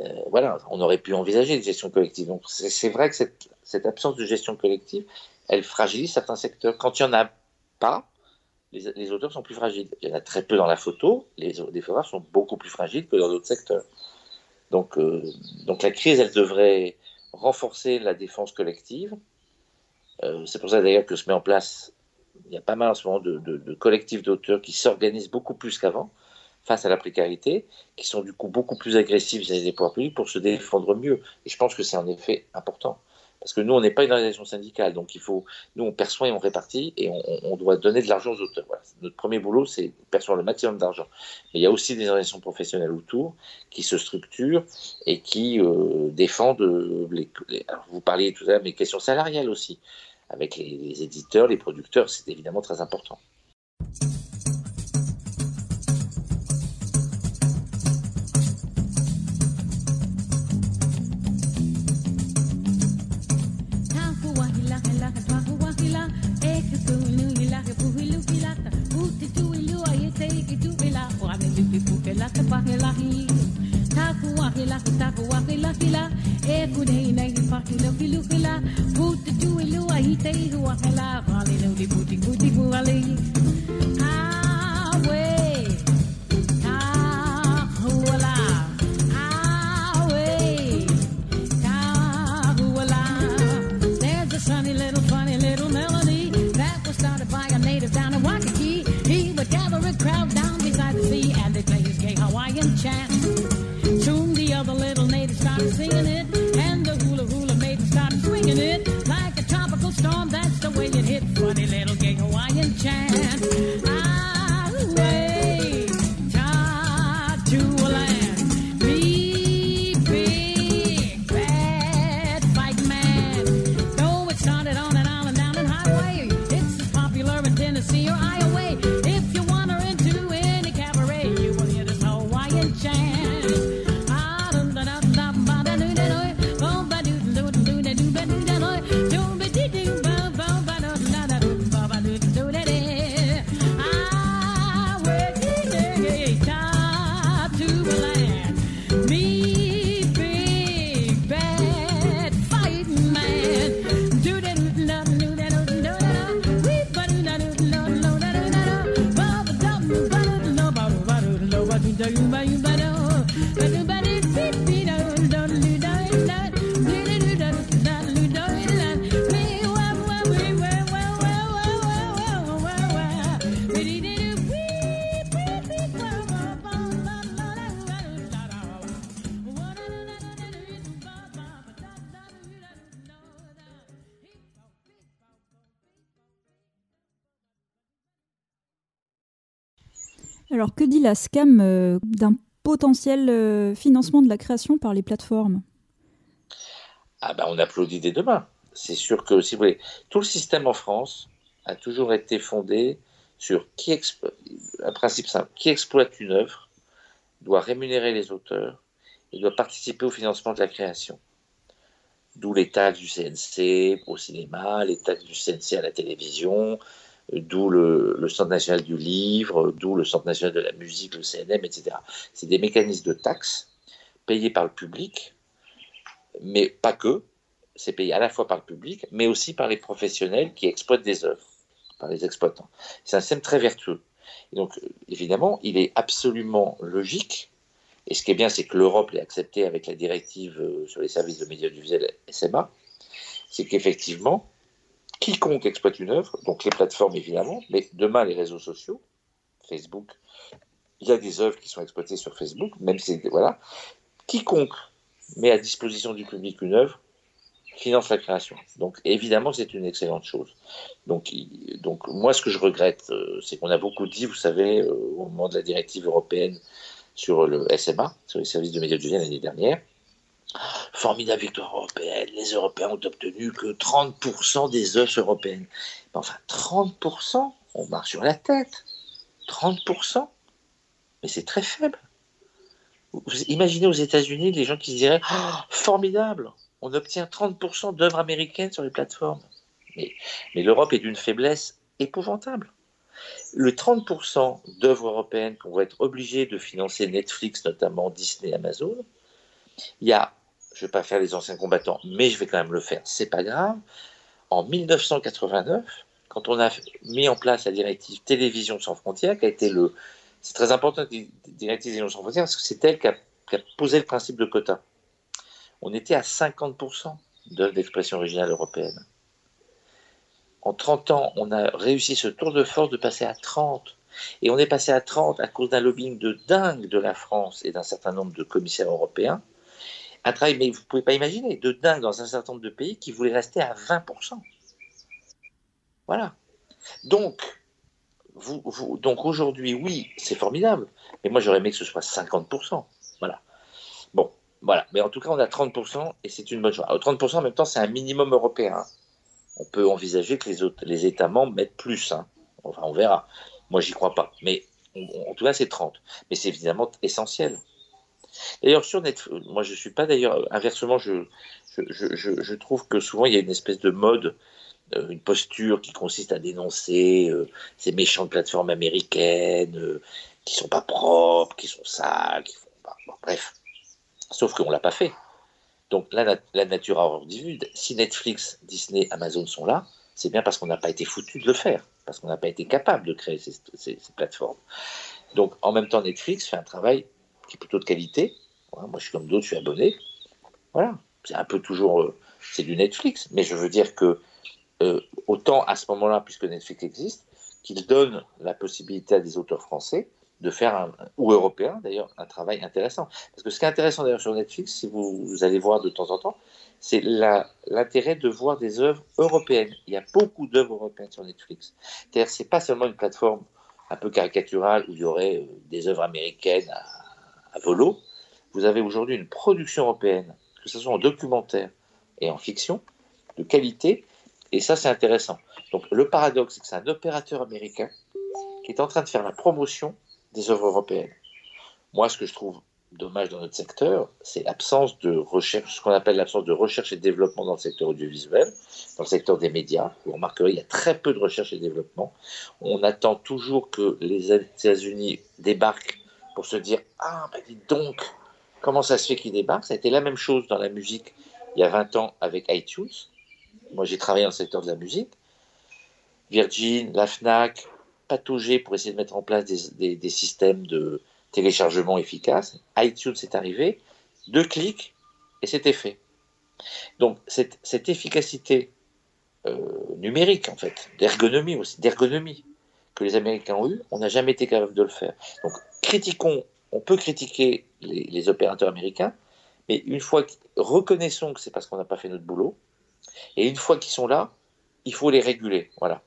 euh, voilà, on aurait pu envisager une gestion collective. Donc c'est vrai que cette, absence de gestion collective, elle fragilise certains secteurs. Quand il n'y en a pas, les, auteurs sont plus fragiles. Il y en a très peu dans la photo, les, les photographes sont beaucoup plus fragiles que dans d'autres secteurs. Donc, euh, donc la crise, elle devrait renforcer la défense collective. C'est pour ça d'ailleurs que se met en place, il y a pas mal en ce moment de, collectifs d'auteurs qui s'organisent beaucoup plus qu'avant face à la précarité, qui sont du coup beaucoup plus agressifs vis-à-vis des pouvoirs publics pour se défendre mieux. Et je pense que c'est en effet important. Parce que nous, on n'est pas une organisation syndicale, donc il faut, nous, on perçoit et on répartit, et on, doit donner de l'argent aux auteurs. Notre premier boulot, c'est percevoir le maximum d'argent. Mais il y a aussi des organisations professionnelles autour qui se structurent et qui euh, défendent les, vous parliez tout à l'heure, mais questions salariales aussi, avec les éditeurs, les producteurs, c'est évidemment très important. wahila kitaku wahila kila e kudei na hi filu kila butu tu ilu ahite hu no di buti buti buali la SCAM euh, d'un potentiel euh, financement de la création par les plateformes Ah ben on applaudit dès demain. C'est sûr que, si vous voulez, tout le système en France a toujours été fondé sur qui un principe simple, qui exploite une œuvre doit rémunérer les auteurs et doit participer au financement de la création. D'où les taxes du CNC au cinéma, les taxes du CNC à la télévision, d'où le, Centre national du livre, d'où le Centre national de la musique, le CNM, etc. C'est des mécanismes de taxes payés par le public, mais pas que. C'est payé à la fois par le public, mais aussi par les professionnels qui exploitent des œuvres, par les exploitants. C'est un système très vertueux. Et donc, évidemment, il est absolument logique et ce qui est bien, c'est que l'Europe l'ait accepté avec la directive euh, sur les services de médias audiovisuels SMA, c'est qu'effectivement, quiconque exploite une œuvre, donc les plateformes évidemment, mais demain les réseaux sociaux, Facebook, il y a des œuvres qui sont exploitées sur Facebook, même si voilà, quiconque met à disposition du public une œuvre finance la création. Donc évidemment, c'est une excellente chose. Donc, moi, ce que je regrette, euh, c'est qu'on a beaucoup dit, vous savez, euh, au moment de la directive européenne sur le SMA, sur les services de médias audiovisuels l'année dernière. Formidable victoire européenne, les Européens ont obtenu que 30% des œuvres européennes. Mais enfin, 30%, on marche sur la tête. 30%, mais c'est très faible. Imaginez aux États-Unis les gens qui se diraient Ah, formidable, on obtient 30% d'œuvres américaines sur les plateformes. Mais, mais l'Europe est d'une faiblesse épouvantable le 30% d'œuvres européennes qu'on va être obligé de financer Netflix, notamment Disney, Amazon, il y a, je ne vais pas faire les anciens combattants, mais je vais quand même le faire, c'est pas grave. En 1989, quand on a mis en place la directive Télévision sans frontières, qui a été le. C'est très important, la directive Télévision sans frontières, parce que c'est elle qui a, qui a posé le principe de quota. On était à 50% d'œuvres d'expression originale européenne en 30 ans, on a réussi ce tour de force de passer à 30. Et on est passé à 30 à cause d'un lobbying de dingue de la France et d'un certain nombre de commissaires européens. Un travail, mais vous ne pouvez pas imaginer, de dingue dans un certain nombre de pays qui voulaient rester à 20%. Voilà. Donc, vous, donc aujourd'hui, oui, c'est formidable. Mais moi, j'aurais aimé que ce soit 50%. Voilà. Bon, voilà. Mais en tout cas, on a 30% et c'est une bonne chose. Alors, 30% en même temps, c'est un minimum européen on peut envisager que les, autres, les États membres mettent plus. Hein. Enfin, on verra. Moi, j'y crois pas. Mais en tout cas, c'est 30. Mais c'est évidemment essentiel. D'ailleurs, sur Netflix, moi, je suis pas d'ailleurs. Inversement, je, je, je, trouve que souvent, il y a une espèce de mode, euh, une posture qui consiste à dénoncer euh, ces méchantes plateformes américaines euh, qui sont pas propres, qui sont sales, qui font pas. Bref. Sauf qu'on l'a pas fait. Donc la, la nature a horreur Si Netflix, Disney, Amazon sont là, c'est bien parce qu'on n'a pas été foutu de le faire, parce qu'on n'a pas été capable de créer ces, plateformes. Donc en même temps, Netflix fait un travail qui est plutôt de qualité. Moi, je suis comme d'autres, je suis abonné. Voilà, c'est un peu toujours, euh, c'est du Netflix, mais je veux dire que euh, autant à ce moment-là, puisque Netflix existe, qu'il donne la possibilité à des auteurs français de faire, un, ou européen d'ailleurs, un travail intéressant. Parce que ce qui est intéressant d'ailleurs sur Netflix, si vous, vous, allez voir de temps en temps, c'est l'intérêt de voir des œuvres européennes. Il y a beaucoup d'œuvres européennes sur Netflix. C'est-à-dire c'est pas seulement une plateforme un peu caricaturale où il y aurait euh, des œuvres américaines à, à volo. Vous avez aujourd'hui une production européenne, que ce soit en documentaire et en fiction, de qualité, et ça c'est intéressant. Donc le paradoxe, c'est que c'est un opérateur américain qui est en train de faire la promotion des œuvres européennes. Moi, ce que je trouve dommage dans notre secteur, c'est l'absence de recherche, ce qu'on appelle l'absence de recherche et de développement dans le secteur audiovisuel, dans le secteur des médias. Vous remarquerez, il y a très peu de recherche et de développement. On attend toujours que les États-Unis débarquent pour se dire Ah, ben dites donc, comment ça se fait qu'ils débarquent Ça a été la même chose dans la musique il y a 20 ans avec iTunes. Moi, j'ai travaillé dans le secteur de la musique. Virgin, la FNAC, patauger pour essayer de mettre en place des, des, systèmes de téléchargement efficaces. iTunes est arrivé, deux clics et c'était fait. Donc cette, cette efficacité euh, numérique en fait, d'ergonomie aussi, d'ergonomie que les Américains ont eu, on n'a jamais été capable de le faire. Donc critiquons, on peut critiquer les, opérateurs américains, mais une fois, reconnaissons que c'est parce qu'on n'a pas fait notre boulot, et une fois qu'ils sont là, il faut les réguler. Voilà.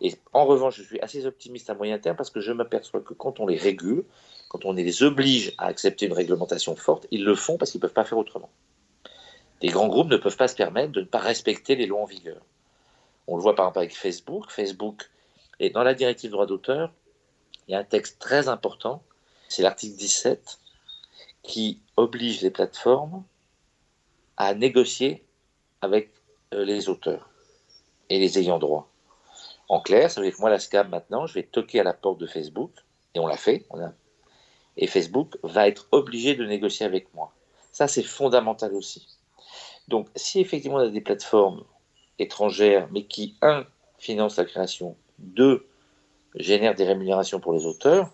Et en revanche, je suis assez optimiste à moyen terme parce que je m'aperçois que quand on les régule, quand on les oblige à accepter une réglementation forte, ils le font parce qu'ils ne peuvent pas faire autrement. Les grands groupes ne peuvent pas se permettre de ne pas respecter les lois en vigueur. On le voit par exemple avec Facebook. Facebook, et dans la directive droit d'auteur, il y a un texte très important, c'est l'article 17, qui oblige les plateformes à négocier avec euh, les auteurs et les ayants droit. En clair, ça veut dire que moi, la SCAM, maintenant, je vais toquer à la porte de Facebook, et on l'a fait, on a... et Facebook va être obligé de négocier avec moi. Ça, c'est fondamental aussi. Donc, si effectivement on a des plateformes étrangères, mais qui, un, financent la création, deux, génèrent des rémunérations pour les auteurs,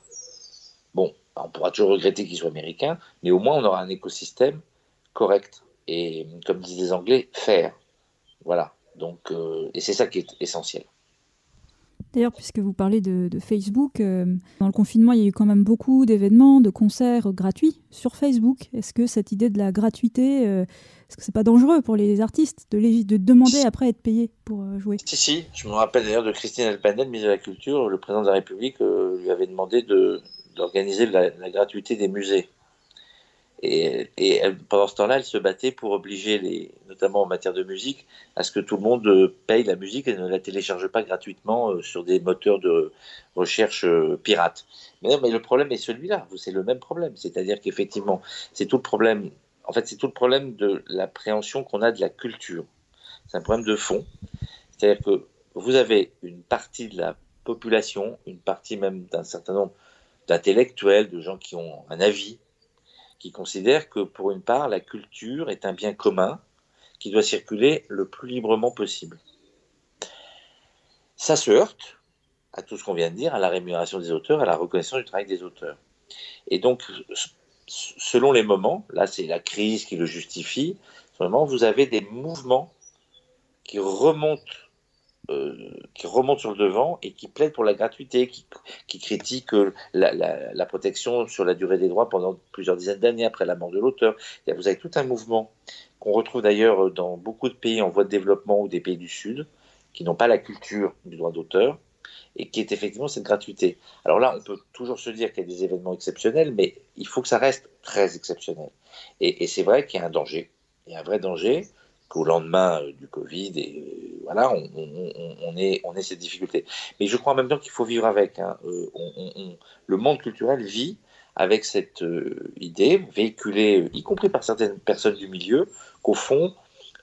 bon, on pourra toujours regretter qu'ils soient américains, mais au moins on aura un écosystème correct et, comme disent les Anglais, faire. Voilà. Donc, euh, et c'est ça qui est essentiel. D'ailleurs, puisque vous parlez de, Facebook, euh, dans le confinement, il y a eu quand même beaucoup d'événements, de concerts gratuits sur Facebook. Est-ce que cette idée de la gratuité, euh, est-ce que c'est pas dangereux pour les artistes de, de demander après être payés pour jouer? Si, si. Je me rappelle d'ailleurs de Christine Albanel, ministre de la Culture, le président de la République lui avait demandé d'organiser la gratuité des musées. Et, pendant ce temps-là, elle se battait pour obliger, les, notamment en matière de musique, à ce que tout le monde euh, paye la musique et ne la télécharge pas gratuitement euh, sur des moteurs de recherche euh, pirates. Mais non, mais le problème est celui-là. C'est le même problème. C'est-à-dire qu'effectivement, c'est tout le problème. En fait, c'est tout le problème de l'appréhension qu'on a de la culture. C'est un problème de fond. C'est-à-dire que vous avez une partie de la population, une partie même d'un certain nombre d'intellectuels, de gens qui ont un avis, qui considère que pour une part, la culture est un bien commun qui doit circuler le plus librement possible. Ça se heurte à tout ce qu'on vient de dire, à la rémunération des auteurs, à la reconnaissance du travail des auteurs. Et donc, selon les moments, là c'est la crise qui le justifie, selon vous avez des mouvements qui remontent euh, qui remontent sur le devant et qui plaident pour la gratuité, qui, qui critiquent la, protection sur la durée des droits pendant plusieurs dizaines d'années après la mort de l'auteur. Vous avez tout un mouvement qu'on retrouve d'ailleurs dans beaucoup de pays en voie de développement ou des pays du Sud, qui n'ont pas la culture du droit d'auteur, et qui est effectivement cette gratuité. Alors là, on peut toujours se dire qu'il y a des événements exceptionnels, mais il faut que ça reste très exceptionnel. Et, et c'est vrai qu'il y a un danger. Il y a un vrai danger qu'au lendemain euh, du Covid, et voilà, on, on, est, on est cette difficulté. Mais je crois en même temps qu'il faut vivre avec. Hein. Euh, le monde culturel vit avec cette euh, idée véhiculée, y compris par certaines personnes du milieu, qu'au fond,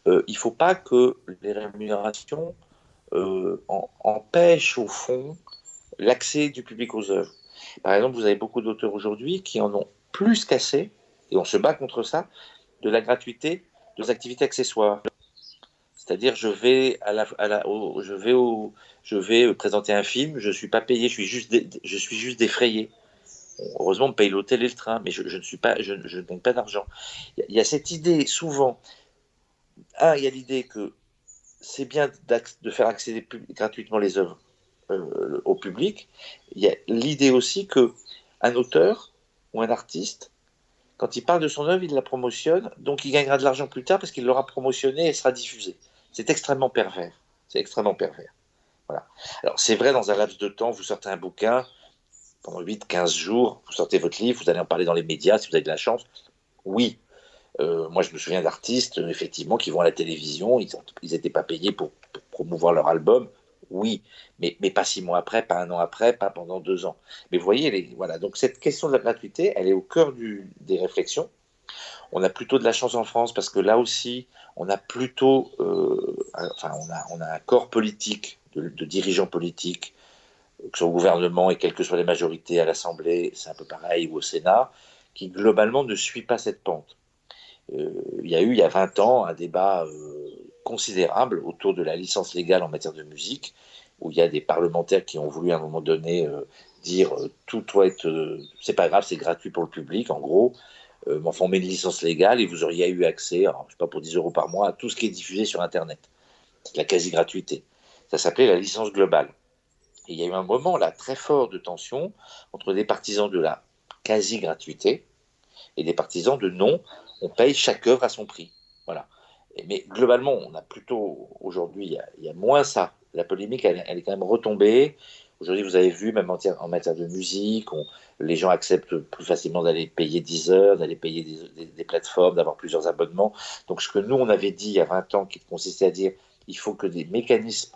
il ne faut pas que les rémunérations empêchent au fond l'accès du public aux œuvres. Par exemple, vous avez beaucoup d'auteurs aujourd'hui qui en ont plus qu'assez, et on se bat contre ça, de la gratuité de activités accessoires. C'est-à-dire, je vais à la, je vais au, je vais présenter un film, je suis pas payé, je suis juste, je suis juste défrayé. Heureusement, on paye l'hôtel et le train, mais je, ne suis pas, je, ne gagne pas d'argent. Il y a cette idée souvent. Un, il y a l'idée que c'est bien de faire accéder gratuitement les œuvres euh, au public. Il y a l'idée aussi que un auteur ou un artiste quand il parle de son œuvre, il la promotionne, donc il gagnera de l'argent plus tard parce qu'il l'aura promotionné et sera diffusé. C'est extrêmement pervers. C'est extrêmement pervers. Voilà. Alors c'est vrai, dans un laps de temps, vous sortez un bouquin, pendant 8-15 jours, vous sortez votre livre, vous allez en parler dans les médias si vous avez de la chance. Oui. Euh, moi, je me souviens d'artistes, effectivement, qui vont à la télévision, ils n'étaient pas payés pour, promouvoir leur album oui, mais, mais pas six mois après, pas un an après, pas pendant deux ans. Mais vous voyez, les, voilà. Donc cette question de la gratuité, elle est au cœur des réflexions. On a plutôt de la chance en France parce que là aussi, on a plutôt, euh, enfin, on a, on a un corps politique de, dirigeants politiques, que ce soit au gouvernement et quelles que soient les majorités à l'Assemblée, c'est un peu pareil, ou au Sénat, qui globalement ne suit pas cette pente. Euh, il y a eu, il y a 20 ans, un débat euh, considérable autour de la licence légale en matière de musique, où il y a des parlementaires qui ont voulu à un moment donné euh, dire euh, tout doit être, euh, c'est pas grave, c'est gratuit pour le public, en gros. mais enfin, on une licence légale et vous auriez eu accès, alors, je sais pas pour 10 euros par mois, à tout ce qui est diffusé sur Internet. C'est la quasi-gratuité. Ça s'appelait la licence globale. Et il y a eu un moment là très fort de tension entre des partisans de la quasi-gratuité et des partisans de non, on paye chaque œuvre à son prix. Voilà mais globalement, on a plutôt aujourd'hui, il, y a moins ça La polémique, elle, elle est quand même retombée. Aujourd'hui, vous avez vu, même en, en matière de musique, les gens acceptent plus facilement d'aller payer 10 heures, d'aller payer des, plateformes, d'avoir plusieurs abonnements. Donc, ce que nous, on avait dit il y a 20 ans, qui consistait à dire il faut que des mécanismes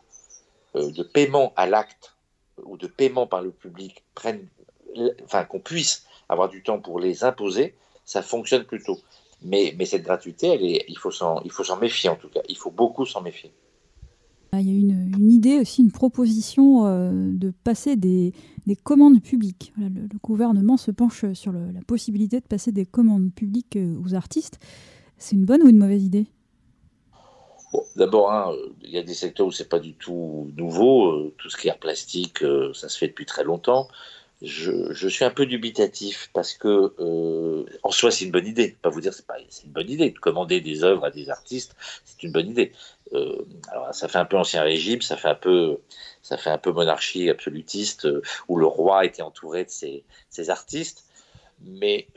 euh, de paiement à l'acte ou de paiement par le public prennent, enfin, qu'on puisse avoir du temps pour les imposer, ça fonctionne plutôt. Mais, mais cette gratuité, elle est, il faut s'en méfier en tout cas. Il faut beaucoup s'en méfier. Ah, il y a une, une, idée aussi, une proposition euh, de passer des, des commandes publiques. Voilà, le, le, gouvernement se penche sur le, la possibilité de passer des commandes publiques euh, aux artistes. C'est une bonne ou une mauvaise idée? Bon, D'abord, hein, il y a des secteurs où c'est pas du tout nouveau. Euh, tout ce qui est plastique, euh, ça se fait depuis très longtemps. Je, suis un peu dubitatif parce que euh, en soi c'est une bonne idée. Pas vous dire c'est pas c'est une bonne idée de commander des œuvres à des artistes, c'est une bonne idée. Euh, alors ça fait un peu ancien régime, ça fait un peu ça fait un peu monarchie absolutiste euh, où le roi était entouré de ses, ses artistes. Mais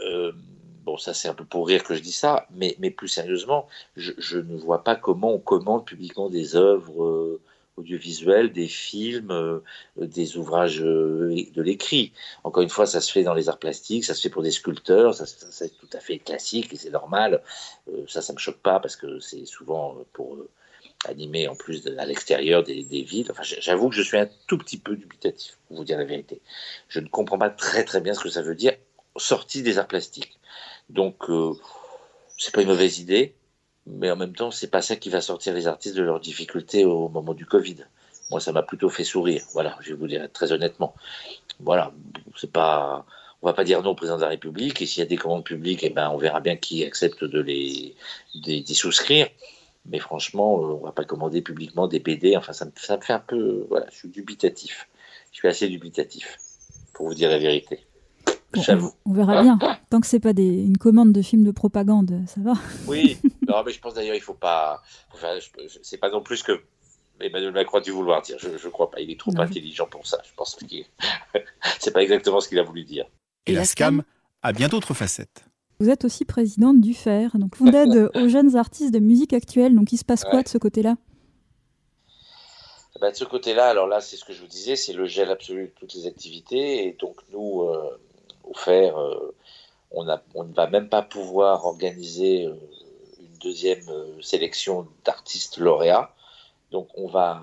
bon ça c'est un peu pour rire que je dis ça, mais mais plus sérieusement, je, je ne vois pas comment on commande publiquement des œuvres audiovisuels, des films, euh, des ouvrages euh, de l'écrit. Encore une fois, ça se fait dans les arts plastiques, ça se fait pour des sculpteurs, ça, c'est tout à fait classique et c'est normal. Euh, ça, ça me choque pas parce que c'est souvent pour animer en plus à l'extérieur des, des, villes. Enfin, j'avoue que je suis un tout petit peu dubitatif, pour vous dire la vérité. Je ne comprends pas très très bien ce que ça veut dire sortie des arts plastiques. Donc, euh, c'est pas une mauvaise idée mais en même temps, c'est pas ça qui va sortir les artistes de leurs difficultés au moment du Covid. Moi, ça m'a plutôt fait sourire. Voilà, je vais vous dire très honnêtement. Voilà, c'est pas, on va pas dire non au président de la République. Et s'il y a des commandes publiques, eh ben, on verra bien qui accepte de les, d'y souscrire. Mais franchement, on va pas commander publiquement des BD. Enfin, ça me, ça me fait un peu, voilà, je suis dubitatif. Je suis assez dubitatif, pour vous dire la vérité. Bon, on, on, verra bien. Tant que c'est pas des, une commande de film de propagande, ça va. Oui, non, mais je pense d'ailleurs il faut pas. Enfin, c'est pas non plus que Emmanuel Macron a dû vouloir dire. Je, je crois pas. Il est trop non, intelligent pour ça. Je pense que c'est pas exactement ce qu'il a voulu dire. Et la SCAM a bien d'autres facettes. Vous êtes aussi présidente du FER, donc vous aide aux jeunes artistes de musique actuelle. Donc il se passe quoi ouais. de ce côté-là? Ben, De ce côté-là, alors là, c'est ce que je vous disais, c'est le gel absolu de toutes les activités. Et donc nous, euh, euh, on, on, ne va même pas pouvoir organiser euh, une deuxième euh, sélection d'artistes lauréats. Donc on va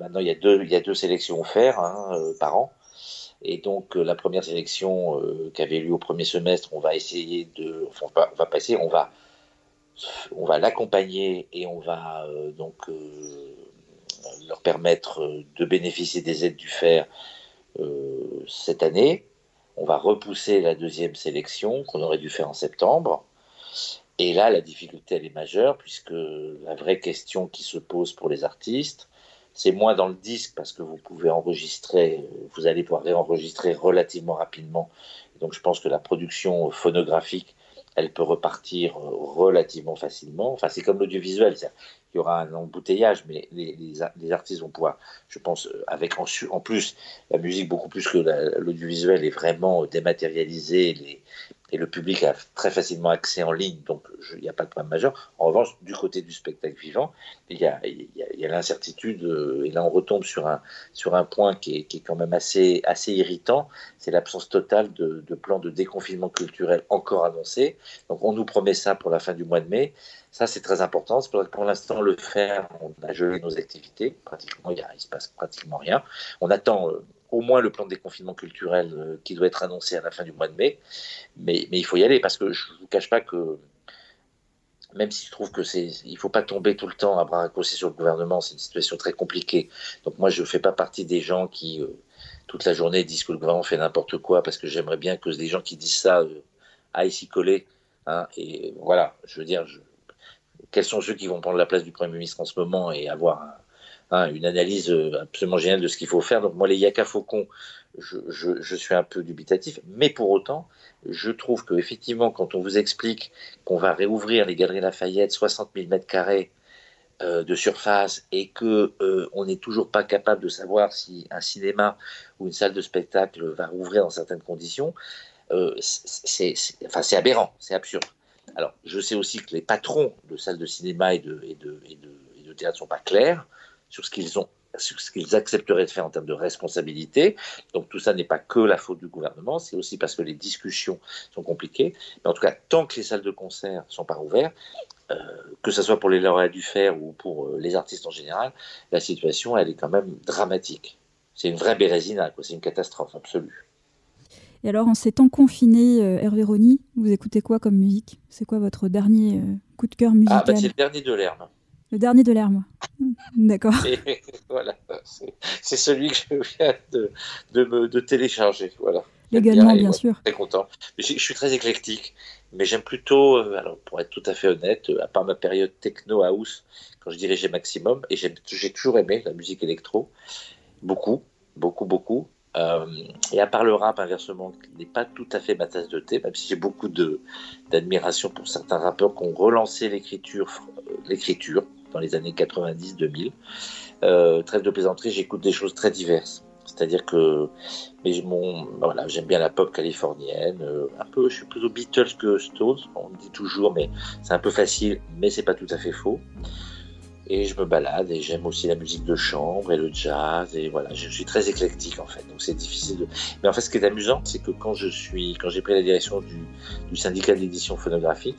maintenant il y a deux sélections offertes hein, par an et donc la première sélection euh, qui avait lieu au premier semestre on va essayer de on va, passer on va l'accompagner et on va donc leur permettre de bénéficier des aides du fer cette année on va repousser la deuxième sélection qu'on aurait dû faire en septembre et là, la difficulté, elle est majeure, puisque la vraie question qui se pose pour les artistes, c'est moins dans le disque, parce que vous pouvez enregistrer, vous allez pouvoir réenregistrer relativement rapidement. Donc je pense que la production phonographique, elle peut repartir relativement facilement. Enfin, c'est comme l'audiovisuel, il y aura un embouteillage, mais les, artistes vont pouvoir, je pense, avec en, plus, la musique beaucoup plus que l'audiovisuel est vraiment dématérialisée, et le public a très facilement accès en ligne, donc il n'y a pas de problème majeur. En revanche, du côté du spectacle vivant, il y a, l'incertitude, euh, et là on retombe sur un, point qui est, quand même assez, assez irritant, c'est l'absence totale de, de plan de déconfinement culturel encore annoncé. Donc on nous promet ça pour la fin du mois de mai. Ça, c'est très important. Pour, pour l'instant, le faire, on a gelé nos activités. Pratiquement, il ne se passe pratiquement rien. On attend euh, au moins le plan de déconfinement culturel euh, qui doit être annoncé à la fin du mois de mai. Mais, il faut y aller parce que je ne vous cache pas que même si je trouve que c'est, il faut pas tomber tout le temps à bras raccourcis sur le gouvernement, c'est une situation très compliquée. Donc moi, je fais pas partie des gens qui euh, toute la journée disent que le gouvernement fait n'importe quoi, parce que j'aimerais bien que des gens qui disent ça aillent s'y coller. Hein, et voilà, je veux dire, je, quels sont ceux qui vont prendre la place du Premier ministre en ce moment et avoir un, une analyse absolument géniale de ce qu'il faut faire. Donc moi, les Yaka Faucon, je, suis un peu dubitatif, mais pour autant, je trouve que effectivement, quand on vous explique qu'on va réouvrir les Galeries Lafayette, 60 000 mètres carrés euh, de surface, et que euh, on n'est toujours pas capable de savoir si un cinéma ou une salle de spectacle va rouvrir dans certaines conditions, euh, c'est aberrant, c'est absurde. Alors, je sais aussi que les patrons de salles de cinéma et de, théâtre ne sont pas clairs sur ce qu'ils accepteraient de faire en termes de responsabilité. Donc tout ça n'est pas que la faute du gouvernement, c'est aussi parce que les discussions sont compliquées. Mais en tout cas, tant que les salles de concert sont pas ouvertes, euh, que ce soit pour les lauréats du fer ou pour euh, les artistes en général, la situation, elle est quand même dramatique. C'est une vraie bérésina, c'est une catastrophe absolue. Et alors, en ces temps confinés, euh, Hervé Rony, vous écoutez quoi comme musique? C'est quoi votre dernier coup de cœur musical Ah, bah, c'est le dernier de l'herbe. Le dernier de l'herbe. D'accord. voilà, c'est celui que je viens de, de, me, de télécharger. Voilà. Légalement, bien, sûr. Très content. Je, je, suis très éclectique, mais j'aime plutôt, euh, alors pour être tout à fait honnête, euh, à part ma période techno house, quand je dirigeais Maximum, et j'ai toujours aimé la musique électro, beaucoup, beaucoup, beaucoup. Euh, et à part le rap, inversement, qui n'est pas tout à fait ma tasse de thé, même si j'ai beaucoup d'admiration pour certains rappeurs qui ont relancé l'écriture, dans les années 90-2000. Euh, trêve de plaisanterie, j'écoute des choses très diverses. C'est-à-dire que mon, voilà, j'aime bien la pop californienne, euh, un peu, je suis plutôt Beatles que Stones, on me dit toujours, mais c'est un peu facile, mais c'est pas tout à fait faux. Et je me balade et j'aime aussi la musique de chambre et le jazz et voilà, je suis très éclectique en fait, donc c'est difficile de. Mais en fait, ce qui est amusant, c'est que quand je suis, quand j'ai pris la direction du, syndicat d'édition phonographique,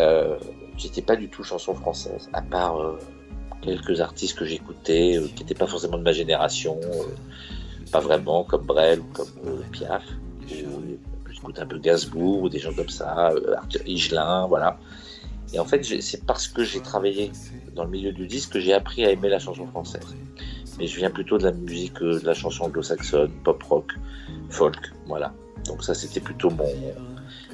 euh, j'étais pas du tout chanson française, à part euh, quelques artistes que j'écoutais, euh, qui n'étaient pas forcément de ma génération, pas vraiment, comme Brel ou comme Piaf. J'écoute un peu Gainsbourg ou des gens comme ça, Arthur Higelin, voilà. Et en fait, c'est parce que j'ai travaillé dans le milieu du disque que j'ai appris à aimer la chanson française. Mais je viens plutôt de la musique, de la chanson anglo-saxonne, pop rock, folk, voilà. Donc ça, c'était plutôt mon,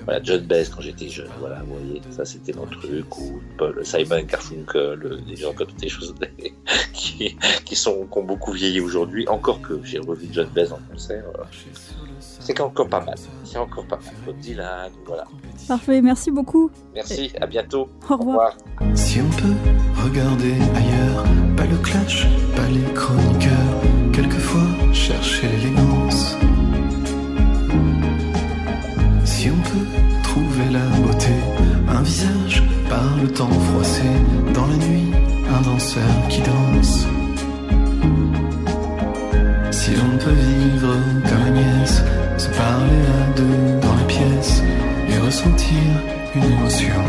voilà, John Best quand j'étais jeune, voilà, vous voyez, ça c'était mon truc, ou Paul, Simon Garfunkel, des gens comme des choses qui, sont, qui ont beaucoup vieilli aujourd'hui, encore que j'ai revu John Best en concert, euh, c'est encore pas mal, c'est encore pas mal, Bob Dylan, voilà. Parfait, merci beaucoup. Merci, à bientôt. Au revoir. Si on peut regarder ailleurs, pas le clash, pas les chroniqueurs, quelquefois chercher l'élégance. Si on peut trouver la beauté, un visage par le temps froissé, dans la nuit, un danseur qui danse. Si on peut vivre parler à deux dans les pièces et ressentir une émotion.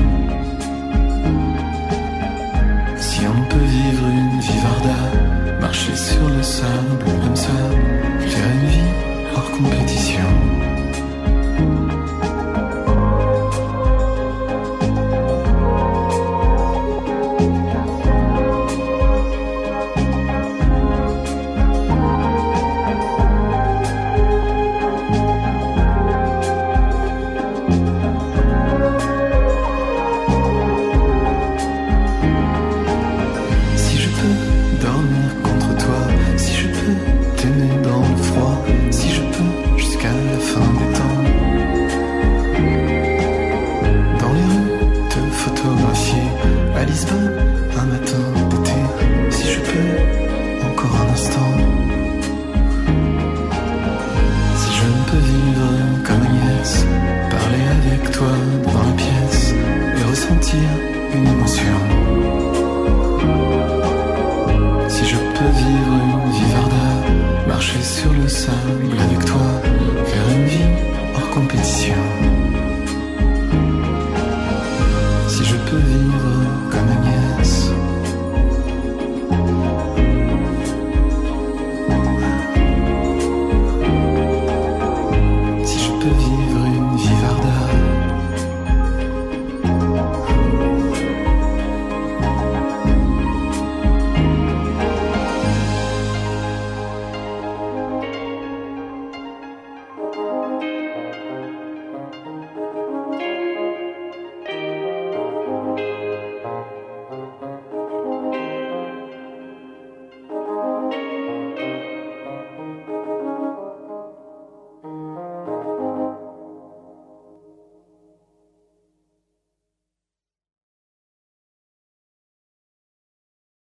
Si on peut vivre une vivarda, marcher sur le sable comme ça, faire une vie hors compétition.